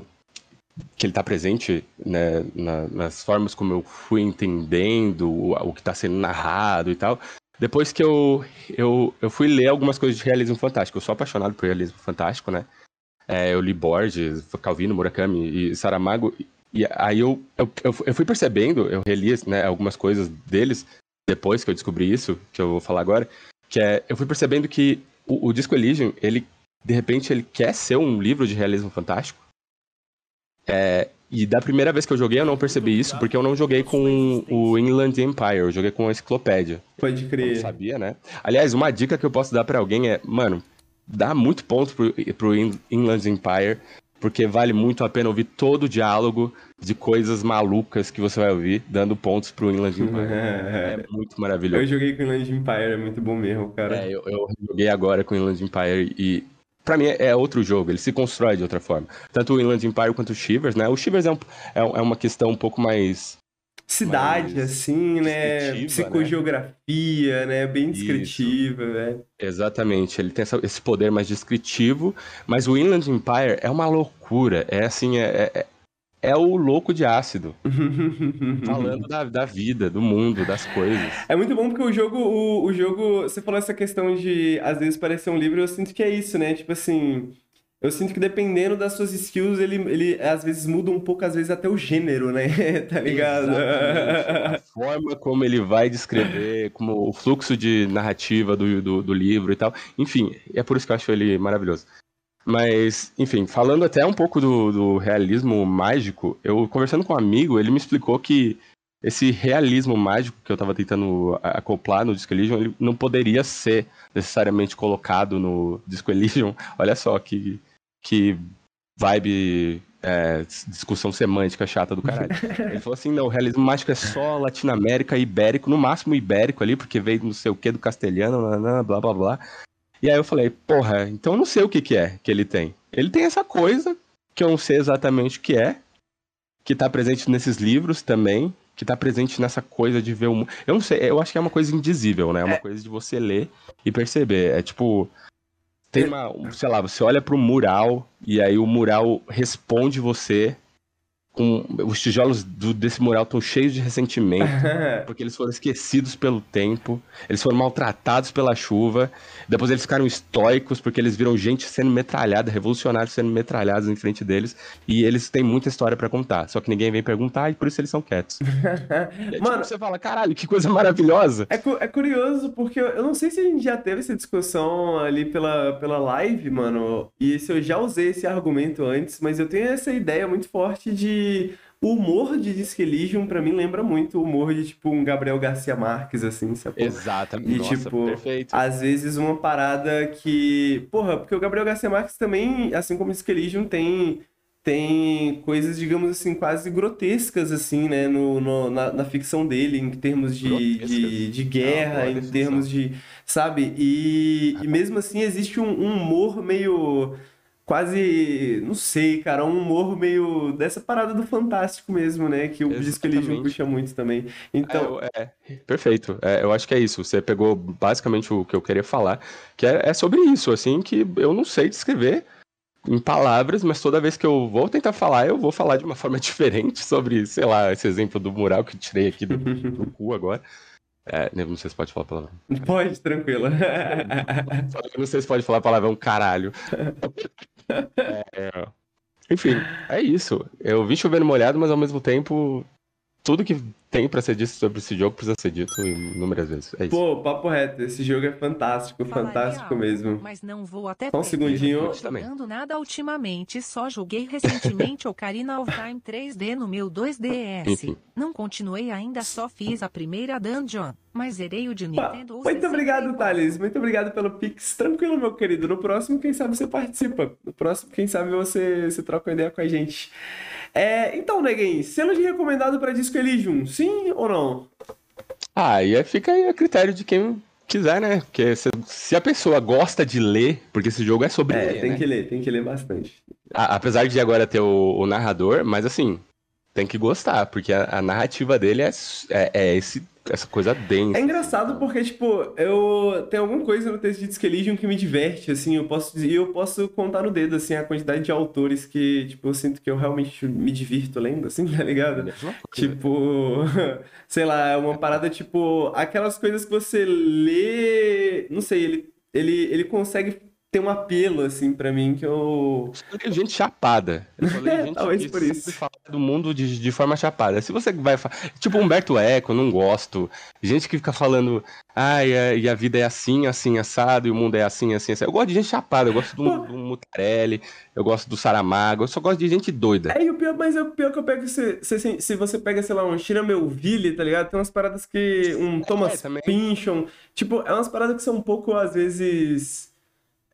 Que ele tá presente né, na- nas formas como eu fui entendendo o, o que tá sendo narrado e tal. Depois que eu, eu, eu fui ler algumas coisas de realismo fantástico. Eu sou apaixonado por realismo fantástico, né? É, eu li Borges, Calvino, Murakami e Saramago. E aí eu, eu, eu fui percebendo, eu reli né, algumas coisas deles, depois que eu descobri isso, que eu vou falar agora, que é, eu fui percebendo que o, o Disco Elysium, ele, de repente, ele quer ser um livro de realismo fantástico. É, e da primeira vez que eu joguei, eu não percebi isso, porque eu não joguei com o Inland Empire, eu joguei com a enciclopédia. Pode Eu não crer. sabia, né? Aliás, uma dica que eu posso dar pra alguém é, mano, dá muito ponto pro, pro In- Inland Empire, porque vale muito a pena ouvir todo o diálogo de coisas malucas que você vai ouvir, dando pontos pro Inland Empire. É muito Eu maravilhoso. joguei com o Inland Empire, é muito bom mesmo, cara. É, eu, eu joguei agora com o Inland Empire e pra mim é, é outro jogo, ele se constrói de outra forma. Tanto o Inland Empire quanto o Shivers, né? O Shivers é, um- é, é uma questão um pouco mais Cidade, mais assim, né? descritiva, Psicogeografia, né? Bem Isso. descritiva, velho. Exatamente, ele tem essa- esse poder mais descritivo, mas o Inland Empire é uma loucura, é assim, é, é, é o louco de ácido, falando da, da vida, do mundo, das coisas. É muito bom porque o jogo, o, o jogo, você falou essa questão de às vezes parecer um livro, eu sinto que é isso, né? Tipo assim, eu sinto que dependendo das suas skills, ele, ele às vezes muda um pouco, às vezes até o gênero, né? Tá ligado? Exatamente. A forma como ele vai descrever, como o fluxo de narrativa do, do, do livro e tal. Enfim, é por isso que eu acho ele maravilhoso. Mas, enfim, falando até um pouco do, do realismo mágico, eu conversando com um amigo, ele me explicou que esse realismo mágico que eu tava tentando acoplar no Disco Elysium, ele não poderia ser necessariamente colocado no Disco Elysium. Olha só que, que vibe, é, discussão semântica chata do caralho. Ele falou assim, não, o realismo mágico é só Latinoamérica, ibérico, no máximo ibérico ali, porque veio não sei o que do castelhano, blá blá blá. E aí eu falei, porra, então eu não sei o que, que é que ele tem. Ele tem essa coisa que eu não sei exatamente o que é, que tá presente nesses livros também, que tá presente nessa coisa de ver o mundo. Eu não sei, eu acho que é uma coisa indizível, né? É uma É. coisa de você ler e perceber. É tipo. Tem uma. um, Sei lá, você olha pro mural e aí o mural responde você com. Os tijolos do- desse mural estão cheios de ressentimento. Porque eles foram esquecidos pelo tempo, eles foram maltratados pela chuva, depois eles ficaram estoicos porque eles viram gente sendo metralhada, revolucionários sendo metralhados em frente deles, e eles têm muita história pra contar, só que ninguém vem perguntar e por isso eles são quietos. Tipo, Mano, você fala, caralho, que coisa maravilhosa. É, cu- é curioso porque eu, eu não sei se a gente já teve essa discussão ali pela, pela live, mano, e se eu já usei esse argumento antes, mas eu tenho essa ideia muito forte de o humor de Disque Elysium pra mim lembra muito o humor de tipo um Gabriel Garcia Marques, assim, sacou? Exatamente. E, Nossa, tipo, perfeito. Às vezes uma parada que. Porra, porque o Gabriel Garcia Marques também, assim como Disque Elysium, tem, tem coisas, digamos assim, quase grotescas, assim, né, no, no- na, na ficção dele, em termos de, de, de guerra, em termos de. Sabe? E, e mesmo assim existe um, um humor meio. Quase, não sei, cara, um humor meio dessa parada do fantástico mesmo, né? Que o Disque Elysium Exatamente. puxa muito também. Então, É, eu- é, perfeito. É, eu acho que é isso. Você pegou basicamente o que eu queria falar, que é, é sobre isso, assim, que eu não sei descrever em palavras, mas toda vez que eu vou tentar falar, eu vou falar de uma forma diferente sobre, sei lá, esse exemplo do mural que eu tirei aqui do, do cu agora. É, não sei se pode falar palavrão. pode, tranquilo. Eu não sei se pode falar palavrão caralho. É, enfim, é isso. Eu vim chovendo molhado, mas ao mesmo tempo, tudo que tem pra ser dito sobre esse jogo precisa ser dito inúmeras vezes. É isso. Pô, papo reto, esse jogo é fantástico, Falaria fantástico algo, mesmo. Mas não vou até Só um segundinho. Não jogando nada ultimamente, só joguei recentemente Ocarina of Time 3D no meu 2DS. Enfim. Não continuei ainda, só fiz a primeira dungeon, mas zerei o de Pá, Nintendo Muito obrigado, 64. Thales. Muito obrigado pelo Pix. Tranquilo, meu querido. No próximo, quem sabe você participa. No próximo, quem sabe você, você troca uma ideia com a gente. É, então, Neguinho, selo de recomendado para Disco Elysium, sim ou não? Ah, e aí fica aí a critério de quem quiser, né? Porque se, se a pessoa gosta de ler, porque esse jogo é sobre É, ler, tem né? que ler, tem que ler bastante. A- apesar de agora ter o, o narrador, mas assim, tem que gostar, porque a, a narrativa dele é, é, é esse, essa coisa densa. É engraçado porque, tipo, eu tem alguma coisa no texto de Disco Elysium que me diverte, assim, eu posso dizer, eu posso contar no dedo, assim, a quantidade de autores que, tipo, eu sinto que eu realmente me divirto lendo, assim, tá ligado? Tipo, sei lá, é uma parada tipo, aquelas coisas que você lê, não sei, ele, ele, ele consegue ter um apelo, assim, pra mim, que eu... Eu leio gente chapada. Eu só leio gente Talvez por isso. falar do mundo de, de forma chapada. Se você vai falar. Tipo Humberto Eco, não gosto. Gente que fica falando. Ai, é, e a vida é assim, assim, assado, e o mundo é assim, assim, assado. Eu gosto de gente chapada, eu gosto do, do Mutarelli, eu gosto do Saramago, eu só gosto de gente doida. É, e o pior, mas é o pior que eu pego, se, se, se você pega, sei lá, um Shira Melville, tá ligado? Tem umas paradas que, um Thomas também. Pynchon, tipo, é umas paradas que são um pouco, às vezes,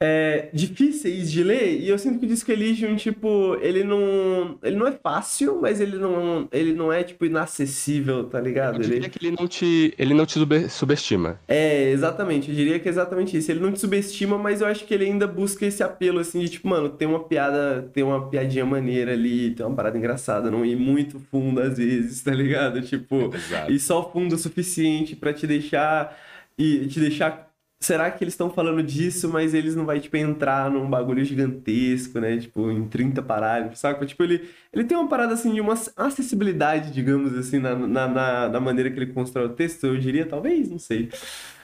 é, difíceis de ler, e eu sinto que o Disco Elysium, tipo, ele não, ele não é fácil, mas ele não, ele não é, tipo, inacessível, tá Eu ligado? diria Ele, que ele não te, ele não te sube- subestima. é, exatamente, eu diria que é exatamente isso. Ele não te subestima, mas eu acho que ele ainda busca esse apelo, assim, de tipo, mano, tem uma piada, tem uma piadinha maneira ali, tem uma parada engraçada, não ir muito fundo às vezes, tá ligado? Tipo, Exato. e só fundo o suficiente pra te deixar e te deixar. Será que eles estão falando disso, mas eles não vai, tipo, entrar num bagulho gigantesco, né? Tipo, em 30 parágrafos, saca? Tipo, ele, ele tem uma parada, assim, de uma acessibilidade, digamos assim, na, na, na, na maneira que ele constrói o texto, eu diria, talvez, não sei.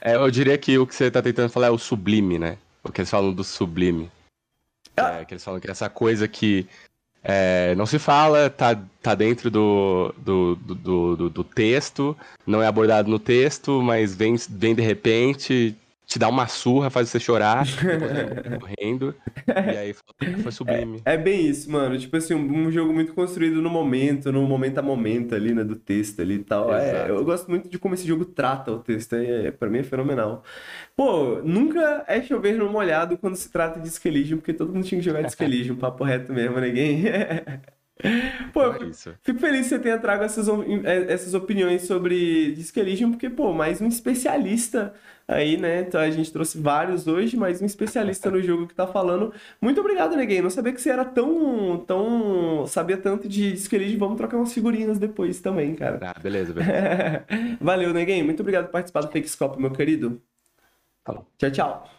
É, eu diria que o que você tá tentando falar é o sublime, né? O que eles falam do sublime. Que, é, que eles falam que é essa coisa que é, não se fala, tá, tá dentro do, do, do, do, do- do texto, não é abordado no texto, mas vem, vem de repente, te dá uma surra, faz você chorar, correndo, e aí fala, foi sublime. É bem isso, mano. Tipo assim, um, um jogo muito construído no momento, no momento a momento ali, né, do texto ali e tal. É, eu gosto muito de como esse jogo trata o texto. É, pra mim é fenomenal. Pô, nunca é chover no molhado quando se trata de Elysium, porque todo mundo tinha que jogar Disco Elysium, papo reto mesmo, ninguém. Pô, eu Então é fico- feliz que você tenha trago essas, eh, essas opiniões sobre Disco Elysium, porque, pô, mais um especialista aí, né? Então a gente trouxe vários hoje, mas um especialista no jogo que tá falando. Muito obrigado, Neguei. Não sabia que você era tão, tão... Sabia tanto de Disco. Vamos trocar umas figurinhas depois também, cara. Ah, beleza, beleza. Valeu, Neguei. Muito obrigado por participar do Fake Scope, meu querido. Falou. Tchau, tchau.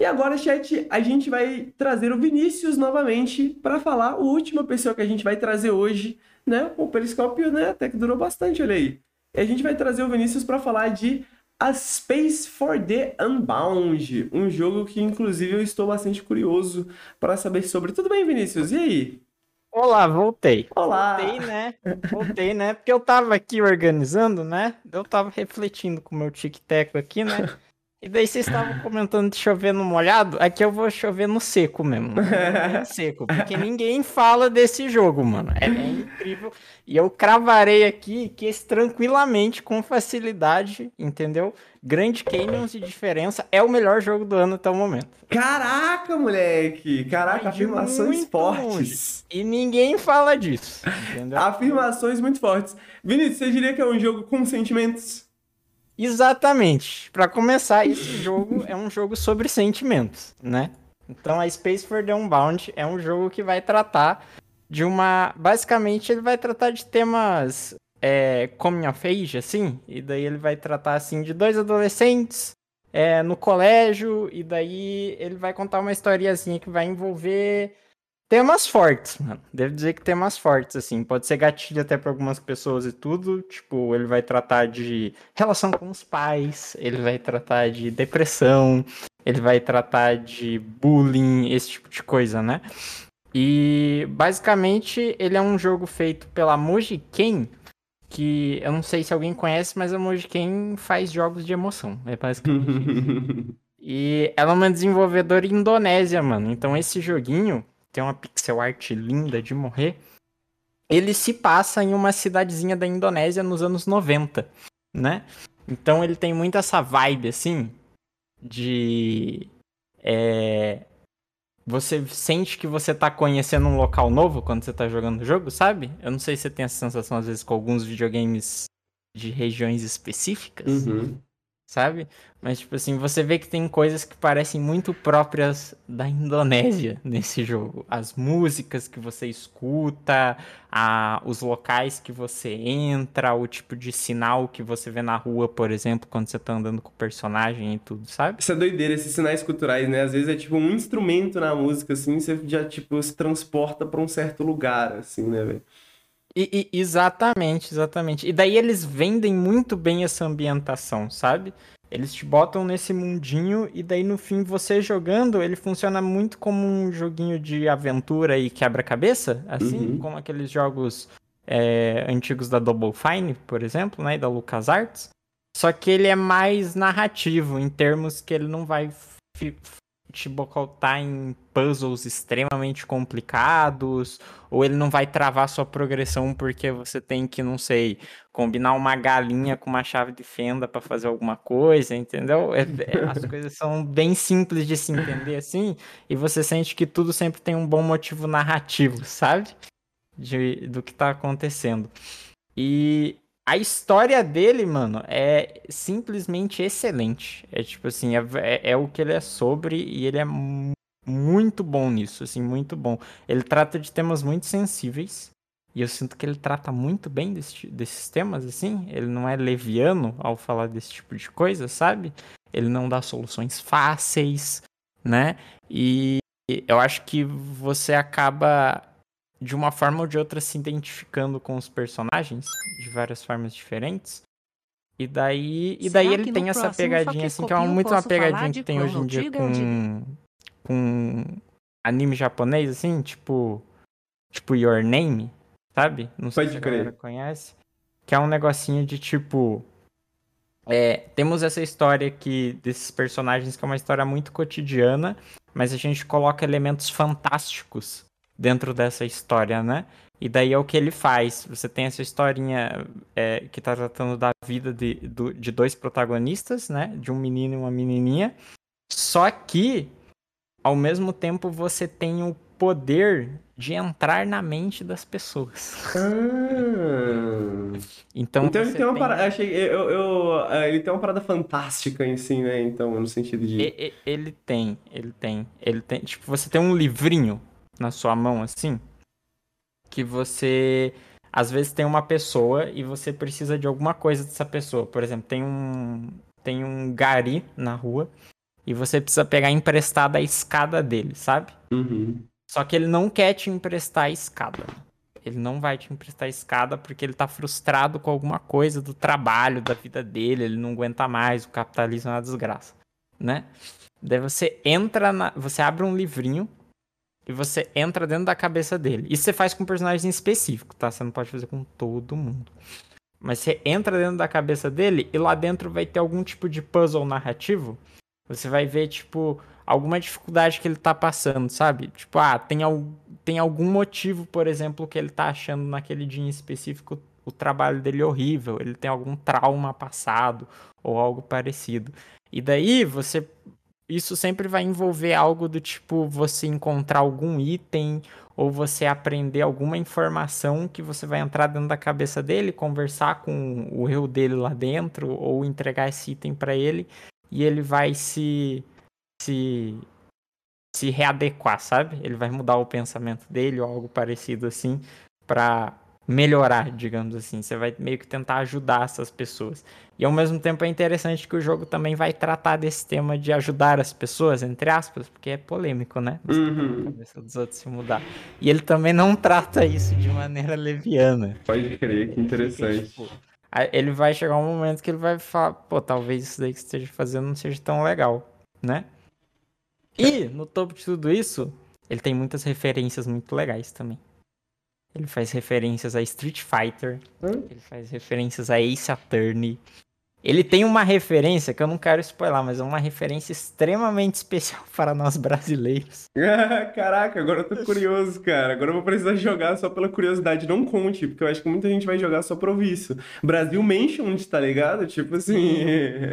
E agora, chat, a gente vai trazer o Vinícius novamente para falar, a última pessoa que a gente vai trazer hoje, né? O Periscópio, né? Até que durou bastante, olha aí. E a gente vai trazer o Vinícius para falar de A Space for the Unbound, um jogo que, inclusive, eu estou bastante curioso para saber sobre. Tudo bem, Vinícius? E aí? Olá, voltei. Olá! Voltei, né? Voltei, né? Porque eu tava aqui organizando, né? Eu tava refletindo com o meu tic-tac aqui, né? E daí vocês estavam comentando de chover no molhado. Aqui eu vou chover no seco mesmo. No seco. Porque ninguém fala desse jogo, mano. É, é incrível. E eu cravarei aqui que esse tranquilamente, com facilidade, entendeu? Grande Canyons de diferença é o melhor jogo do ano até o momento. Caraca, moleque! Caraca, afirmações fortes. E ninguém fala disso, entendeu? Afirmações muito fortes. Vinícius, você diria que é um jogo com sentimentos? Exatamente. Pra começar, esse jogo é um jogo sobre sentimentos, né? Então, a Space for the Unbound é um jogo que vai tratar de uma. Basicamente, ele vai tratar de temas é, coming of age, assim. E daí ele vai tratar, assim, de dois adolescentes é, no colégio. E daí ele vai contar uma historiazinha que vai envolver temas fortes, mano. Devo dizer que temas fortes, assim. Pode ser gatilho até pra algumas pessoas e tudo. Tipo, ele vai tratar de relação com os pais, ele vai tratar de depressão, ele vai tratar de bullying, esse tipo de coisa, né? E basicamente ele é um jogo feito pela Mojiken, que eu não sei se alguém conhece, mas a Mojiken faz jogos de emoção. É basicamente isso. E ela é uma desenvolvedora indonésia, mano. Então esse joguinho tem uma pixel art linda de morrer. Ele se passa em uma cidadezinha da Indonésia nos anos 90, né? Então ele tem muito essa vibe assim de é, você sente que você tá conhecendo um local novo quando você tá jogando o jogo, sabe? Eu não sei se você tem essa sensação às vezes com alguns videogames de regiões específicas Uhum. Sabe? Mas, tipo assim, você vê que tem coisas que parecem muito próprias da Indonésia nesse jogo. As músicas que você escuta, a, os locais que você entra, o tipo de sinal que você vê na rua, por exemplo, quando você tá andando com o personagem e tudo, sabe? Isso é doideira, esses sinais culturais, né? Às vezes é tipo um instrumento na música, assim, você já, tipo, se transporta pra um certo lugar, assim, né, velho? E, e- exatamente, exatamente. E daí eles vendem muito bem essa ambientação, sabe? Eles te botam nesse mundinho e daí no fim você jogando, ele funciona muito como um joguinho de aventura e quebra-cabeça, assim, Uhum. como aqueles jogos é, antigos da Double Fine, por exemplo, né, e da LucasArts. Só que ele é mais narrativo, em termos que ele não vai te bocotar em puzzles extremamente complicados, ou ele não vai travar sua progressão porque você tem que, não sei, combinar uma galinha com uma chave de fenda pra fazer alguma coisa, entendeu? É- é- as coisas são bem simples de se entender assim, e você sente que tudo sempre tem um bom motivo narrativo, sabe? De, do que tá acontecendo. E a história dele, mano, é simplesmente excelente. É tipo assim, é, é- é o que ele é sobre e ele é mu- muito bom nisso, assim, muito bom. Ele trata de temas muito sensíveis e eu sinto que ele trata muito bem desse desses temas, assim. Ele não é leviano ao falar desse tipo de coisa, sabe? Ele não dá soluções fáceis, né? E eu acho que você acaba de uma forma ou de outra se identificando com os personagens de várias formas diferentes. E daí, e daí Será ele tem essa pegadinha assim, que é muito uma pegadinha que tem hoje em dia com com anime japonês assim, tipo tipo Your Name, sabe? Não sei Pode se a crer. conhece, que é um negocinho de tipo é, temos essa história aqui desses personagens que é uma história muito cotidiana, mas a gente coloca elementos fantásticos dentro dessa história, né? E daí é o que ele faz. Você tem essa historinha é, que tá tratando da vida de, do- de dois protagonistas, né? De um menino e uma menininha. Só que, ao mesmo tempo, você tem o poder de entrar na mente das pessoas. Ah. Então, Então ele tem uma tem- parada. Achei, eu, eu- ah, ele tem uma parada fantástica em si, né? Então, no sentido de. E- e- Ele tem, ele tem, ele tem. Tipo, você tem um livrinho na sua mão assim, que você às vezes tem uma pessoa e você precisa de alguma coisa dessa pessoa. Por exemplo, tem um tem um gari na rua e você precisa pegar emprestada a escada dele, sabe? Uhum. Só que ele não quer te emprestar a escada. Ele não vai te emprestar a escada porque ele tá frustrado com alguma coisa do trabalho, da vida dele, ele não aguenta mais, o capitalismo é uma desgraça, né? Daí você entra na, você abre um livrinho e você entra dentro da cabeça dele. Isso você faz com um personagem específico, tá? Você não pode fazer com todo mundo. Mas você entra dentro da cabeça dele e lá dentro vai ter algum tipo de puzzle narrativo. Você vai ver, tipo, alguma dificuldade que ele tá passando, sabe? Tipo, ah, tem, al tem algum motivo, por exemplo, que ele tá achando naquele dia em específico o trabalho dele horrível, ele tem algum trauma passado ou algo parecido. E daí você. Isso sempre vai envolver algo do tipo você encontrar algum item ou você aprender alguma informação que você vai entrar dentro da cabeça dele, conversar com o eu dele lá dentro ou entregar esse item para ele e ele vai se se se readequar, sabe? Ele vai mudar o pensamento dele ou algo parecido assim pra melhorar, digamos assim. Você vai meio que tentar ajudar essas pessoas. E ao mesmo tempo é interessante que o jogo também vai tratar desse tema de ajudar as pessoas, entre aspas, porque é polêmico, né? Você tá Uhum. cabeça dos outros se mudar. E ele também não trata isso de maneira leviana. Pode crer, que interessante. Tipo, aí ele vai chegar um momento que ele vai falar, pô, talvez isso daí que você esteja fazendo não seja tão legal, né? E, no topo de tudo isso, ele tem muitas referências muito legais também. Ele faz referências a Street Fighter, ele faz referências a Ace Attorney. Ele tem uma referência que eu não quero spoiler, mas é uma referência extremamente especial para nós brasileiros. Caraca, agora eu tô curioso, cara. Agora eu vou precisar jogar só pela curiosidade. Não conte, porque eu acho que muita gente vai jogar só pra ouvir isso. Brasil Mentioned, tá ligado? Tipo assim.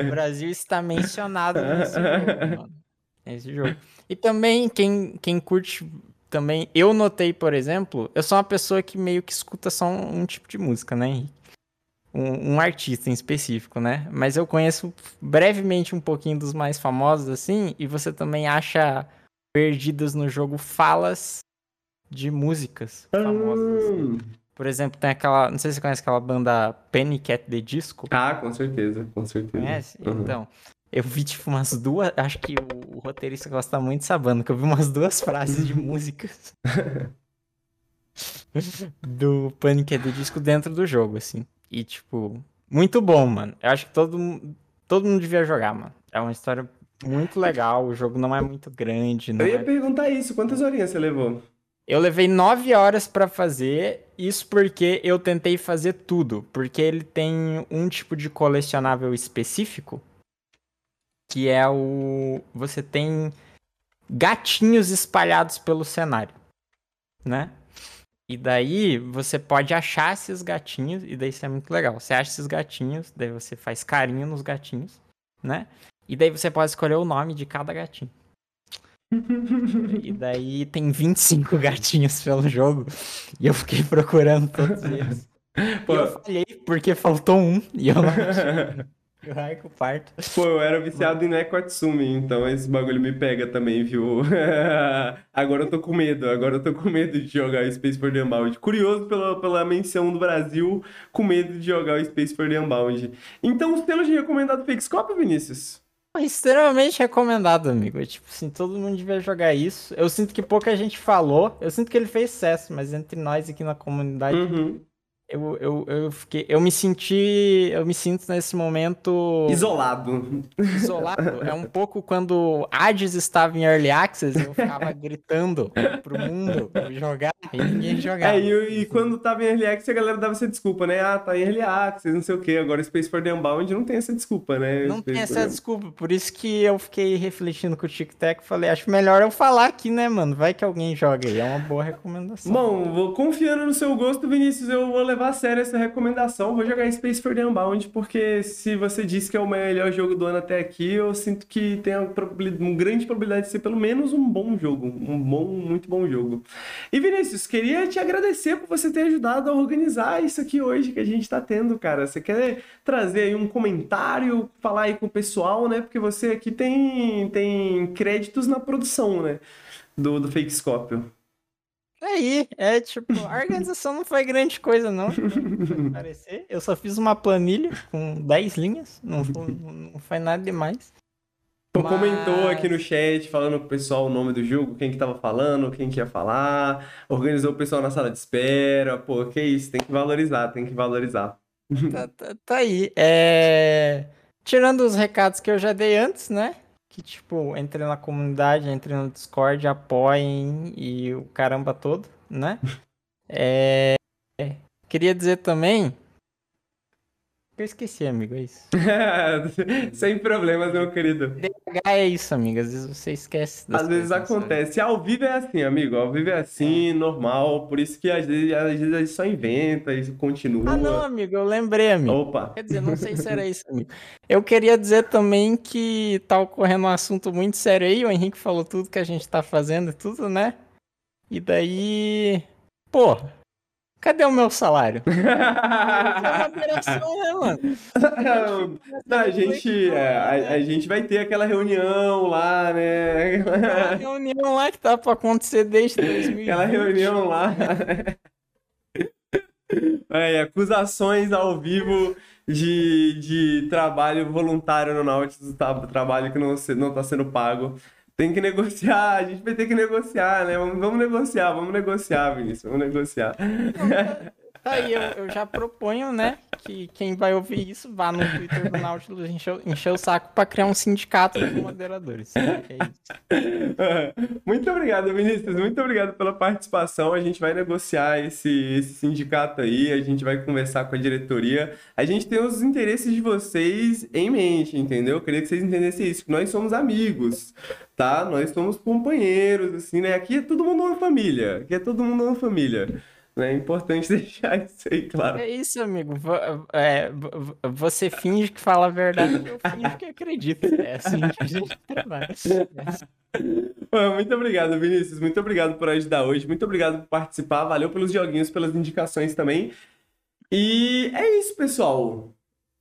O Brasil está mencionado nesse jogo, mano. Nesse jogo. E também, quem, quem curte também, eu notei, por exemplo, eu sou uma pessoa que meio que escuta só um, um tipo de música, né, Henrique? Um, um artista em específico, né? Mas eu conheço brevemente um pouquinho dos mais famosos, assim, e você também acha perdidas no jogo falas de músicas famosas. assim. Por exemplo, tem aquela. Não sei se você conhece aquela banda Panic at the Disco. Ah, com certeza, com certeza. Conhece? Uhum. Então, eu vi tipo umas duas. Acho que o, o roteirista gosta muito dessa banda, que eu vi umas duas frases de músicas do Panic! at the Disco dentro do jogo, assim. E, tipo, muito bom, mano. Eu acho que todo, todo mundo devia jogar, mano. É uma história muito legal. O jogo não é muito grande. Eu ia é... perguntar isso, quantas horinhas você levou? Eu levei nove horas pra fazer, isso porque eu tentei fazer tudo, porque ele tem um tipo de colecionável específico, que é o você tem gatinhos espalhados pelo cenário, né? E daí você pode achar esses gatinhos, e daí isso é muito legal. Você acha esses gatinhos, daí você faz carinho nos gatinhos, né? E daí você pode escolher o nome de cada gatinho. E daí tem 25 gatinhos pelo jogo. E eu fiquei procurando todos eles. Pô. E eu falhei porque faltou um. E eu não E o Raiko parto. Pô, eu era viciado em Neko Atsumi, então esse bagulho me pega também, viu? Agora eu tô com medo, agora eu tô com medo de jogar o Space for the Unbound. Curioso pela, pela menção do Brasil, com medo de jogar o Space for the Unbound. Então, o selo de recomendado Fakescope, Vinícius? Extremamente recomendado, amigo. Tipo assim, todo mundo devia jogar isso. Eu sinto que pouca gente falou. Eu sinto que ele fez sucesso, mas entre nós aqui na comunidade, Uhum. Eu, eu, eu fiquei. Eu me senti. Eu me sinto nesse momento. Isolado. isolado. É um pouco quando Hades estava em Early Access, eu ficava gritando pro mundo jogar e ninguém jogava. É, e, e quando tava em Early Access, a galera dava essa desculpa, né? Ah, tá em Early Access, não sei o quê. Agora Space for the Unbound não tem essa desculpa, né? Não Space tem essa desculpa, por isso que eu fiquei refletindo com o Tic Tac e falei, acho melhor eu falar aqui, né, mano? Vai que alguém joga aí, é uma boa recomendação. Bom, vou confiando no seu gosto, Vinícius, eu vou levar a sério essa recomendação. Vou jogar Space for the Unbound, porque se você disse que é o melhor jogo do ano até aqui, eu sinto que tem uma, grande probabilidade de ser pelo menos um bom jogo. Um bom, muito bom jogo. E Vinícius, queria te agradecer por você ter ajudado a organizar isso aqui hoje que a gente tá tendo, cara. Você quer trazer aí um comentário, falar aí com o pessoal, né? Porque você aqui tem, tem créditos na produção, né? Do, do Fake. Aí, é tipo, a organização não foi grande coisa, não. parecer. Eu só fiz uma planilha com 10 linhas, não foi, não foi nada demais. Tu Mas- comentou aqui no chat, falando pro pessoal o nome do jogo, quem que tava falando, quem que ia falar, organizou o pessoal na sala de espera. Pô, que isso, tem que valorizar, tem que valorizar. Tá, tá- tá aí. É... Tirando os recados que eu já dei antes, né? Que tipo, entrem na comunidade, entrem no Discord, apoiem e o caramba todo, né? É... Queria dizer também. Eu esqueci, amigo, é isso. Sem problemas, meu querido. DH é isso, amigo. Às vezes você esquece das Às vezes sabe? acontece. Ao vivo é assim, amigo. Ao vivo é assim, normal. Por isso que às vezes, às vezes a gente só inventa e continua. Ah, não, amigo, eu lembrei, amigo. Opa. Quer dizer, não sei se era isso, amigo. Eu queria dizer também que tá ocorrendo um assunto muito sério aí. O Henrique falou tudo que a gente tá fazendo e tudo, né? E daí. Pô, cadê o meu salário? É operação, né, mano? Não, a gente, é, a, a gente vai ter aquela reunião lá, né? Aquela reunião lá que tá pra acontecer desde 2020. Aquela reunião lá. É, acusações ao vivo de, de trabalho voluntário no Nautilus, tá, trabalho que não, não tá sendo pago. Tem que negociar, a gente vai ter que negociar, né? Vamos, vamos negociar, vamos negociar, Vinícius, vamos negociar. Aí, eu, eu já proponho, né, que quem vai ouvir isso vá no Twitter do Nautilus encher, encher o saco pra criar um sindicato de moderadores. É. Muito obrigado, Vinícius. Muito obrigado pela participação. A gente vai negociar esse, esse sindicato aí, a gente vai conversar com a diretoria. A gente tem os interesses de vocês em mente, entendeu? Eu queria que vocês entendessem isso, que nós somos amigos, tá? Nós somos companheiros, assim, né? Aqui é todo mundo uma família. Aqui é todo mundo uma família. É importante deixar isso aí claro. É isso, amigo. É, vo- vo- você finge que fala a verdade, eu finge que acredito. É assim que a gente trabalha. Pô, Muito obrigado, Vinícius. Muito obrigado por ajudar hoje. Muito obrigado por participar. Valeu pelos joguinhos, pelas indicações também. E é isso, pessoal.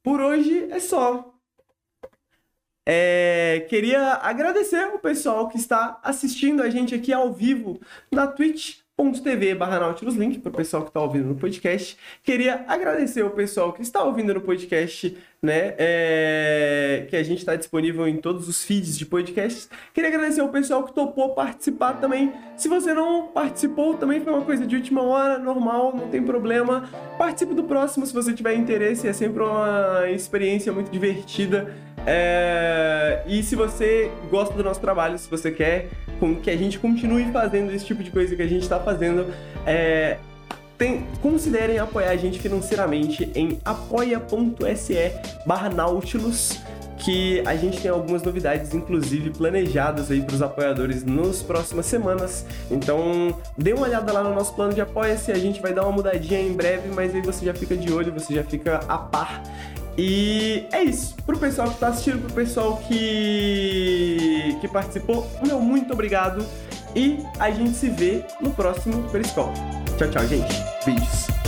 Por hoje é só. É, queria agradecer o pessoal que está assistindo a gente aqui ao vivo na twitch.tv barra Nautilus Link, para o pessoal que está ouvindo no podcast. Queria agradecer o pessoal que está ouvindo no podcast, né? é, que a gente está disponível em todos os feeds de podcasts. Queria agradecer o pessoal que topou participar também. Se você não participou, também foi uma coisa de última hora, normal, não tem problema. Participe do próximo se você tiver interesse, é sempre uma experiência muito divertida. É, E se você gosta do nosso trabalho, se você quer que a gente continue fazendo esse tipo de coisa que a gente está fazendo, é, tem- considerem apoiar a gente financeiramente em apoia.se barra Nautilus, que a gente tem algumas novidades, inclusive planejadas aí para os apoiadores nas próximas semanas. Então, dê uma olhada lá no nosso plano de apoia-se, a gente vai dar uma mudadinha em breve, mas aí você já fica de olho, você já fica a par. E é isso. Pro pessoal que tá assistindo, pro pessoal que, que participou, meu muito obrigado. E a gente se vê no próximo Periscope. Tchau, tchau, gente. Beijos.